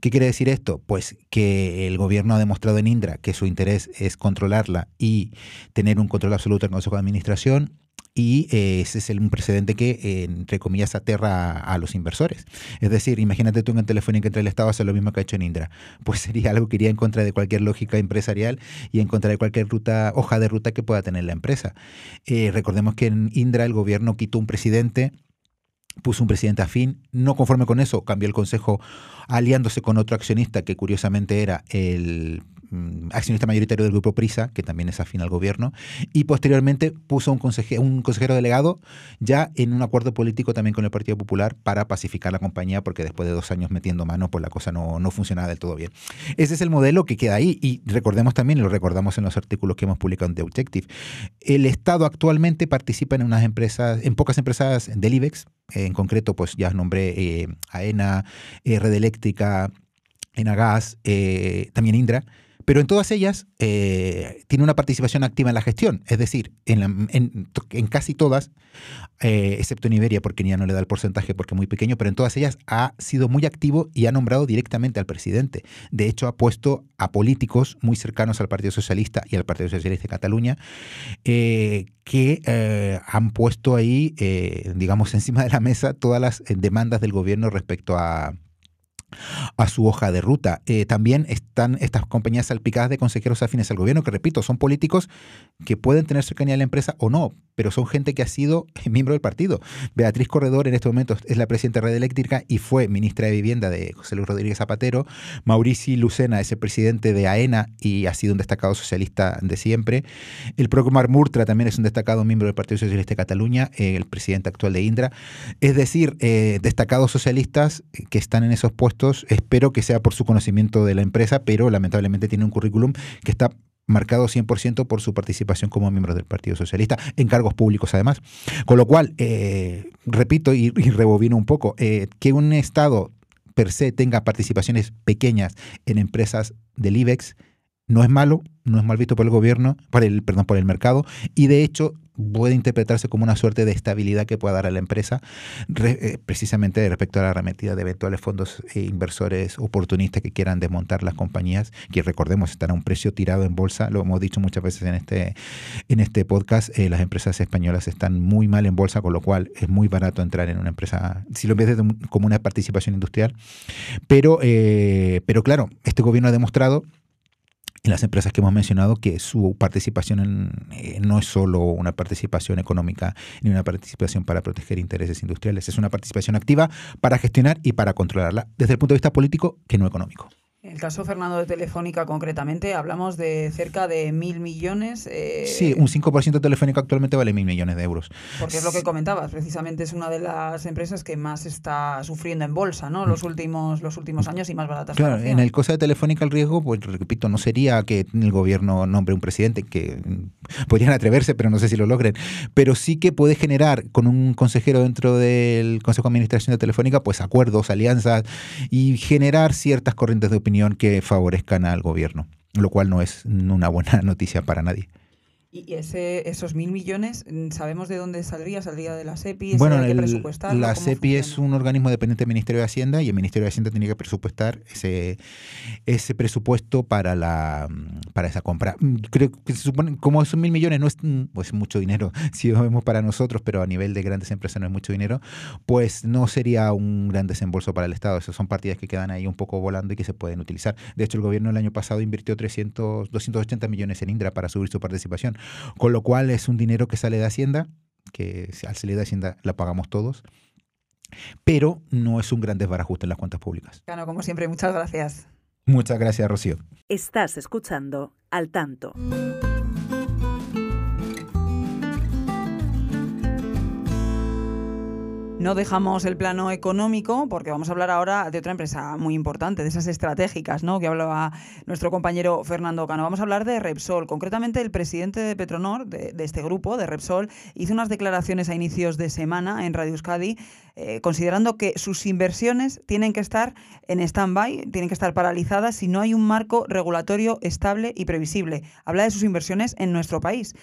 ¿Qué quiere decir esto? Pues que el gobierno ha demostrado en Indra que su interés es controlarla y tener un control absoluto en el Consejo de Administración y eh, ese es un precedente que, entre comillas, aterra a, los inversores. Es decir, imagínate tú en el Telefónica entre el Estado hace lo mismo que ha hecho en Indra. Pues sería algo que iría en contra de cualquier lógica empresarial y en contra de cualquier ruta, hoja de ruta que pueda tener la empresa. Eh, recordemos que en Indra el gobierno quitó un presidente puso un presidente afín. No conforme con eso, cambió el consejo aliándose con otro accionista que curiosamente era el accionista mayoritario del grupo Prisa, que también es afín al gobierno, y posteriormente puso un consejero, un consejero delegado ya en un acuerdo político también con el Partido Popular para pacificar la compañía, porque después de dos años metiendo mano, pues la cosa no, no funcionaba del todo bien. Ese es el modelo que queda ahí, y recordemos también, lo recordamos en los artículos que hemos publicado en The Objective, el Estado actualmente participa en unas empresas, en pocas empresas del IBEX, en concreto, pues ya nombré eh, AENA, eh, Red Eléctrica, Enagas, eh, también Indra, pero en todas ellas eh, tiene una participación activa en la gestión, es decir, en, en, casi todas, eh, excepto en Iberia, porque ya no le da el porcentaje porque es muy pequeño, pero en todas ellas ha sido muy activo y ha nombrado directamente al presidente. De hecho, ha puesto a políticos muy cercanos al Partido Socialista y al Partido Socialista de Cataluña eh, que han puesto ahí, digamos, encima de la mesa todas las demandas del gobierno respecto a a su hoja de ruta. Eh, también están estas compañías salpicadas de consejeros afines al gobierno, que repito, son políticos que pueden tener cercanía a la empresa o no, pero son gente que ha sido miembro del partido. Beatriz Corredor en este momento es la presidenta de Red Eléctrica y fue ministra de Vivienda de José Luis Rodríguez Zapatero. Maurici Lucena es el presidente de AENA y ha sido un destacado socialista de siempre. El propio Mar Murtra también es un destacado miembro del Partido Socialista de Cataluña, el presidente actual de Indra. Es decir, eh, destacados socialistas que están en esos puestos, espero que sea por su conocimiento de la empresa, pero lamentablemente tiene un currículum que está marcado 100% por su participación como miembro del Partido Socialista, en cargos públicos además. Con lo cual, eh, repito y, rebobino un poco, eh, que un Estado per se tenga participaciones pequeñas en empresas del IBEX no es malo, no es mal visto por el gobierno, por el, perdón, por el mercado, y de hecho puede interpretarse como una suerte de estabilidad que pueda dar a la empresa, eh, precisamente respecto a la arremetida de eventuales fondos e inversores oportunistas que quieran desmontar las compañías, que recordemos están a un precio tirado en bolsa, lo hemos dicho muchas veces en este, en este podcast, eh, las empresas españolas están muy mal en bolsa, con lo cual es muy barato entrar en una empresa, si lo ves como una participación industrial, pero, pero claro, este gobierno ha demostrado en las empresas que hemos mencionado que su participación eh, no es solo una participación económica ni una participación para proteger intereses industriales, es una participación activa para gestionar y para controlarla desde el punto de vista político que no económico. En el caso, Fernando, de Telefónica concretamente, hablamos de cerca de mil millones. Eh, sí, un 5% de Telefónica actualmente vale mil millones de euros. Porque es lo que comentabas, precisamente es una de las empresas que más está sufriendo en bolsa, ¿no? Los mm. últimos, los últimos años y más baratas. Claro, en el caso de Telefónica el riesgo, pues repito, no sería que el gobierno nombre un presidente, que podrían atreverse, pero no sé si lo logren, pero sí que puede generar con un consejero dentro del Consejo de Administración de Telefónica, pues acuerdos, alianzas y generar ciertas corrientes de opinión que favorezcan al gobierno, lo cual no es una buena noticia para nadie. ¿Y ese, esos mil millones, mm, sabemos de dónde saldría? ¿Saldría de la SEPI? Bueno, la SEPI es un organismo dependiente del Ministerio de Hacienda y el Ministerio de Hacienda tiene que presupuestar ese, ese presupuesto para, la, para esa compra. Mm, creo que se supone, como esos mil millones no es mm, pues, mucho dinero, si lo vemos para nosotros, pero a nivel de grandes empresas no es mucho dinero, pues no sería un gran desembolso para el Estado. Esas son partidas que quedan ahí un poco volando y que se pueden utilizar. De hecho, el gobierno el año pasado invirtió 300, 280 millones en Indra para subir su participación con lo cual es un dinero que sale de Hacienda, que al salir de Hacienda la pagamos todos, pero no es un gran desbarajuste en las cuentas públicas. Bueno, como siempre, muchas gracias. Muchas gracias, Rocío. Estás escuchando Al Tanto. No dejamos el plano económico porque vamos a hablar ahora de otra empresa muy importante, de esas estratégicas, ¿no? Que hablaba nuestro compañero Fernando Cano. Vamos a hablar de Repsol. Concretamente, el presidente de Petronor, de, este grupo, de Repsol, hizo unas declaraciones a inicios de semana en Radio Euskadi, eh, considerando que sus inversiones tienen que estar en stand-by, tienen que estar paralizadas si no hay un marco regulatorio estable y previsible. Habla de sus inversiones en nuestro país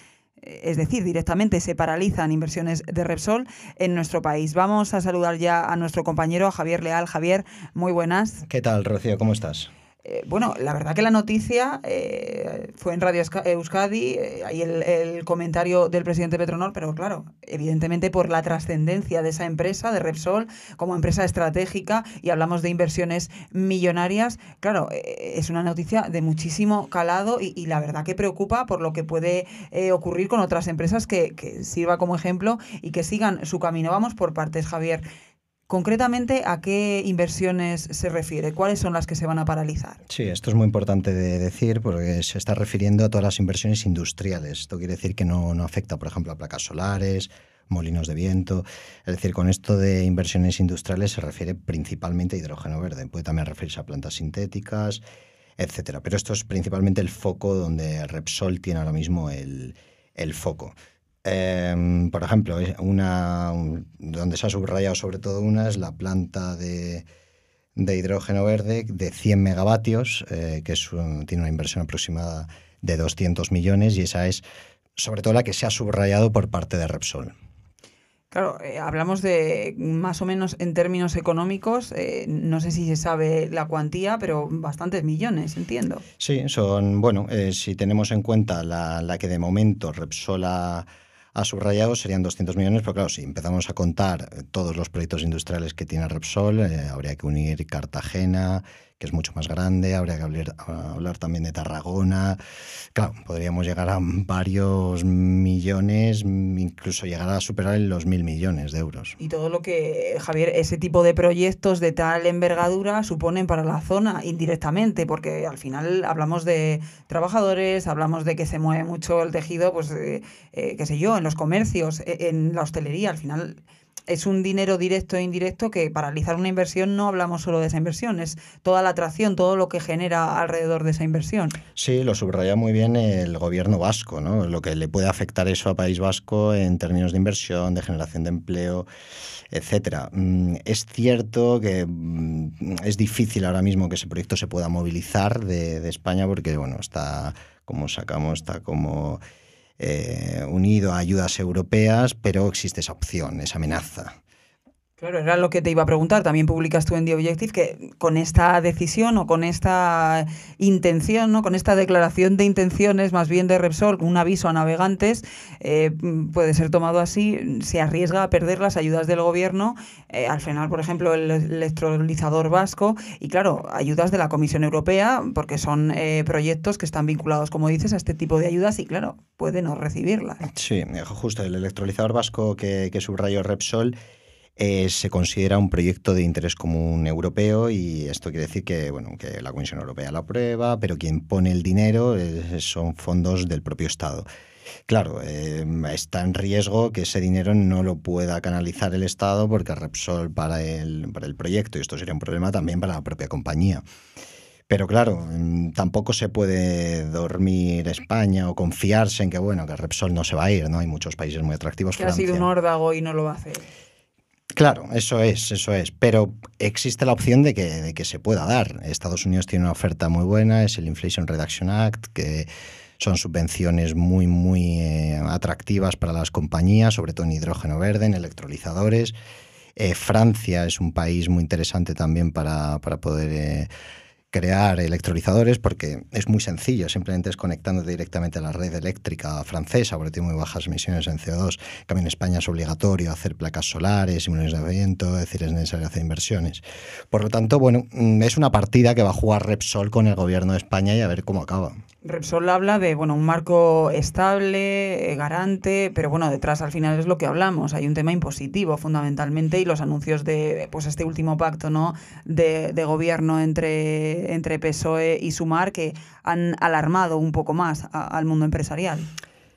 es decir, directamente se paralizan inversiones de Repsol en nuestro país. Vamos a saludar ya a nuestro compañero Javier Leal. Javier, muy buenas. ¿Qué tal, Rocío? ¿Cómo estás? Eh, bueno, la verdad que la noticia eh, fue en Radio Euskadi, eh, ahí el, comentario del presidente Petronor, pero claro, evidentemente por la trascendencia de esa empresa, de Repsol, como empresa estratégica, y hablamos de inversiones millonarias, claro, es una noticia de muchísimo calado y, la verdad que preocupa por lo que puede ocurrir con otras empresas que, que sirva como ejemplo y que sigan su camino. Vamos por partes, Javier. Concretamente, ¿a qué inversiones se refiere? ¿Cuáles son las que se van a paralizar? Sí, esto es muy importante de decir porque se está refiriendo a todas las inversiones industriales. Esto quiere decir que no, no afecta, por ejemplo, a placas solares, molinos de viento. Es decir, con esto de inversiones industriales se refiere principalmente a hidrógeno verde. Puede también referirse a plantas sintéticas, etcétera. Pero esto es principalmente el foco donde Repsol tiene ahora mismo el, el foco. Em, por ejemplo, una donde se ha subrayado sobre todo una es la planta de, de hidrógeno verde de 100 megavatios, eh, que es tiene una inversión aproximada de 200 millones y esa es sobre todo la que se ha subrayado por parte de Repsol. Claro, eh, hablamos de más o menos en términos económicos, eh, no sé si se sabe la cuantía, pero bastantes millones, entiendo. Sí, son, bueno, si tenemos en cuenta la, la que de momento Repsol ha a subrayado serían 200 millones, pero claro, si empezamos a contar todos los proyectos industriales que tiene Repsol, eh, habría que unir Cartagena, que es mucho más grande, habría que hablar, hablar, también de Tarragona. Claro, podríamos llegar a varios millones, incluso llegar a superar los mil millones de euros. Y todo lo que, Javier, ese tipo de proyectos de tal envergadura suponen para la zona indirectamente, porque al final hablamos de trabajadores, hablamos de que se mueve mucho el tejido, pues, eh, eh, qué sé yo, en los comercios, e, en la hostelería, al final es un dinero directo e indirecto que para realizar una inversión no hablamos solo de esa inversión, es toda la atracción, todo lo que genera alrededor de esa inversión. Sí, lo subraya muy bien el gobierno vasco, ¿no? Lo que le puede afectar eso a País Vasco en términos de inversión, de generación de empleo, etcétera. Mm, es cierto que mm, es difícil ahora mismo que ese proyecto se pueda movilizar de, de España porque, bueno, está como sacamos, está como eh, unido a ayudas europeas, pero existe esa opción, esa amenaza. Claro, era lo que te iba a preguntar. También publicas tú en The Objective que con esta decisión o con esta intención, ¿no? con esta declaración de intenciones, más bien de Repsol, un aviso a navegantes, eh, puede ser tomado así, se arriesga a perder las ayudas del gobierno, eh, al final, por ejemplo, el electrolizador vasco, y claro, ayudas de la Comisión Europea, porque son eh, proyectos que están vinculados, como dices, a este tipo de ayudas y claro, puede no recibirlas. Sí, justo el electrolizador vasco que subrayó Repsol eh, se considera un proyecto de interés común europeo y esto quiere decir que, bueno, que la Comisión Europea lo aprueba, pero quien pone el dinero son fondos del propio Estado. Claro, eh, está en riesgo que ese dinero no lo pueda canalizar el Estado porque Repsol para el, para el proyecto, y esto sería un problema también para la propia compañía. Pero claro, mm, tampoco se puede dormir España o confiarse en que, bueno, que Repsol no se va a ir, ¿no? Hay muchos países muy atractivos. Que ha sido un órdago y no lo va a hacer. Claro, eso es, eso es. Pero existe la opción de que, se pueda dar. Estados Unidos tiene una oferta muy buena, es el Inflation Reduction Act, que son subvenciones muy, muy eh, atractivas para las compañías, sobre todo en hidrógeno verde, en electrolizadores. Eh, Francia es un país muy interesante también para, para poder eh, crear electrolizadores porque es muy sencillo, simplemente es conectando directamente a la red eléctrica francesa, porque tiene muy bajas emisiones en CO2. También en España es obligatorio hacer placas solares, simuladores de viento, es decir, es necesario hacer inversiones. Por lo tanto, bueno, mm, es una partida que va a jugar Repsol con el gobierno de España y a ver cómo acaba. Repsol habla de bueno, un marco estable, eh, garante, pero bueno, detrás al final es lo que hablamos. Hay un tema impositivo fundamentalmente y los anuncios de pues este último pacto ¿no? de, de gobierno entre, entre PSOE y Sumar que han alarmado un poco más al mundo empresarial.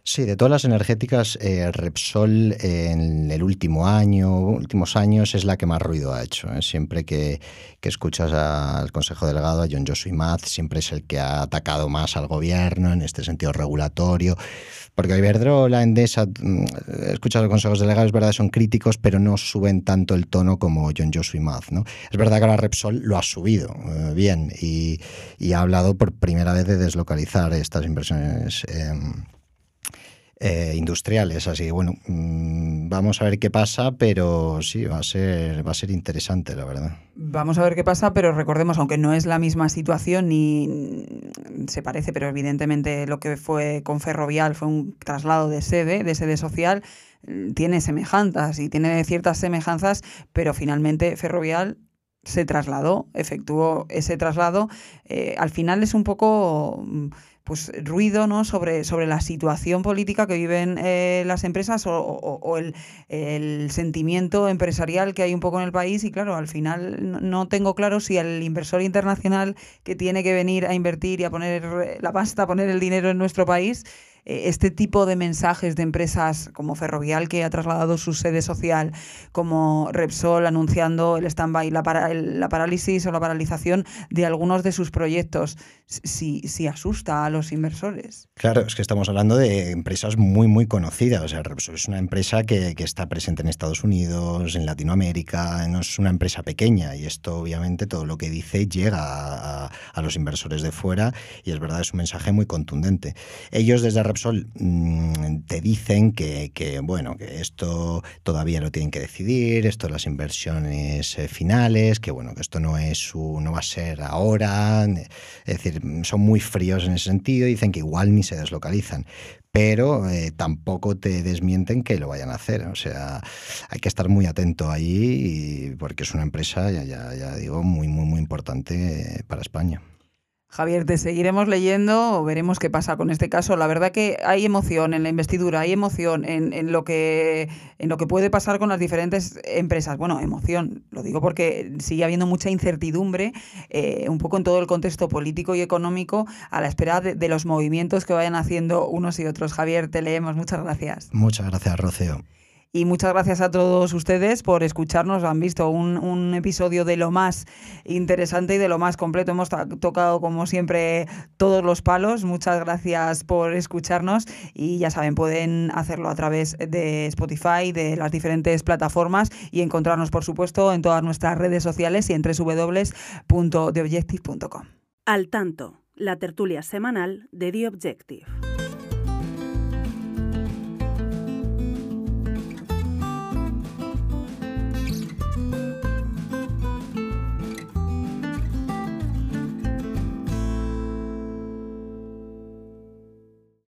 Sí, de todas las energéticas, eh, Repsol en el último año, últimos años, es la que más ruido ha hecho. ¿eh? Siempre que, que, escuchas al Consejo Delegado, a John Joshua siempre es el que ha atacado más al gobierno en este sentido regulatorio. Porque Iberdrola, Endesa, mm, escuchas a los consejos delegados, es verdad, son críticos, pero no suben tanto el tono como John Joshua. ¿no? Es verdad que ahora Repsol lo ha subido eh, bien y, y, ha hablado por primera vez de deslocalizar estas inversiones. Eh, industriales. Así que bueno, mmm, vamos a ver qué pasa, pero sí, va a ser, va a ser interesante, la verdad. Vamos a ver qué pasa, pero recordemos, aunque no es la misma situación ni se parece, pero evidentemente lo que fue con Ferrovial fue un traslado de sede, de sede social, tiene semejanzas y tiene ciertas semejanzas, pero finalmente Ferrovial se trasladó, efectuó ese traslado. Eh, al final es un poco mm, pues ruido ¿no? sobre, sobre la situación política que viven eh, las empresas o, el, el, sentimiento empresarial que hay un poco en el país y claro, al final no tengo claro si el inversor internacional que tiene que venir a invertir y a poner la pasta, a poner el dinero en nuestro país, este tipo de mensajes de empresas como Ferrovial, que ha trasladado su sede social, como Repsol anunciando el stand-by, la, la parálisis o la paralización de algunos de sus proyectos, si, si asusta a los inversores. Claro, es que estamos hablando de empresas muy, muy conocidas. O sea, Repsol es una empresa que, que está presente en Estados Unidos, en Latinoamérica, no es una empresa pequeña y esto obviamente todo lo que dice llega a, a los inversores de fuera y es verdad, es un mensaje muy contundente. Ellos desde Repsol mm, te dicen que, bueno, que esto todavía lo tienen que decidir, esto las inversiones eh, finales, que bueno, que esto no es su, no va a ser ahora, es decir, son muy fríos en ese sentido, dicen que igual ni se deslocalizan pero eh, tampoco te desmienten que lo vayan a hacer. O sea, hay que estar muy atento ahí porque es una empresa, ya, ya, ya digo, muy, muy, muy importante para España. Javier, te seguiremos leyendo, veremos qué pasa con este caso. La verdad que hay emoción en la investidura, hay emoción en, lo, que, en lo que puede pasar con las diferentes empresas. Bueno, emoción, lo digo porque sigue habiendo mucha incertidumbre, eh, un poco en todo el contexto político y económico, a la espera de, de los movimientos que vayan haciendo unos y otros. Javier, te leemos. Muchas gracias. Muchas gracias, Rocío. Y muchas gracias a todos ustedes por escucharnos. Han visto un, episodio de lo más interesante y de lo más completo. Hemos tocado, como siempre, todos los palos. Muchas gracias por escucharnos. Y ya saben, pueden hacerlo a través de Spotify, de las diferentes plataformas y encontrarnos, por supuesto, en todas nuestras redes sociales y en www.theobjective.com. Al tanto, la tertulia semanal de The Objective.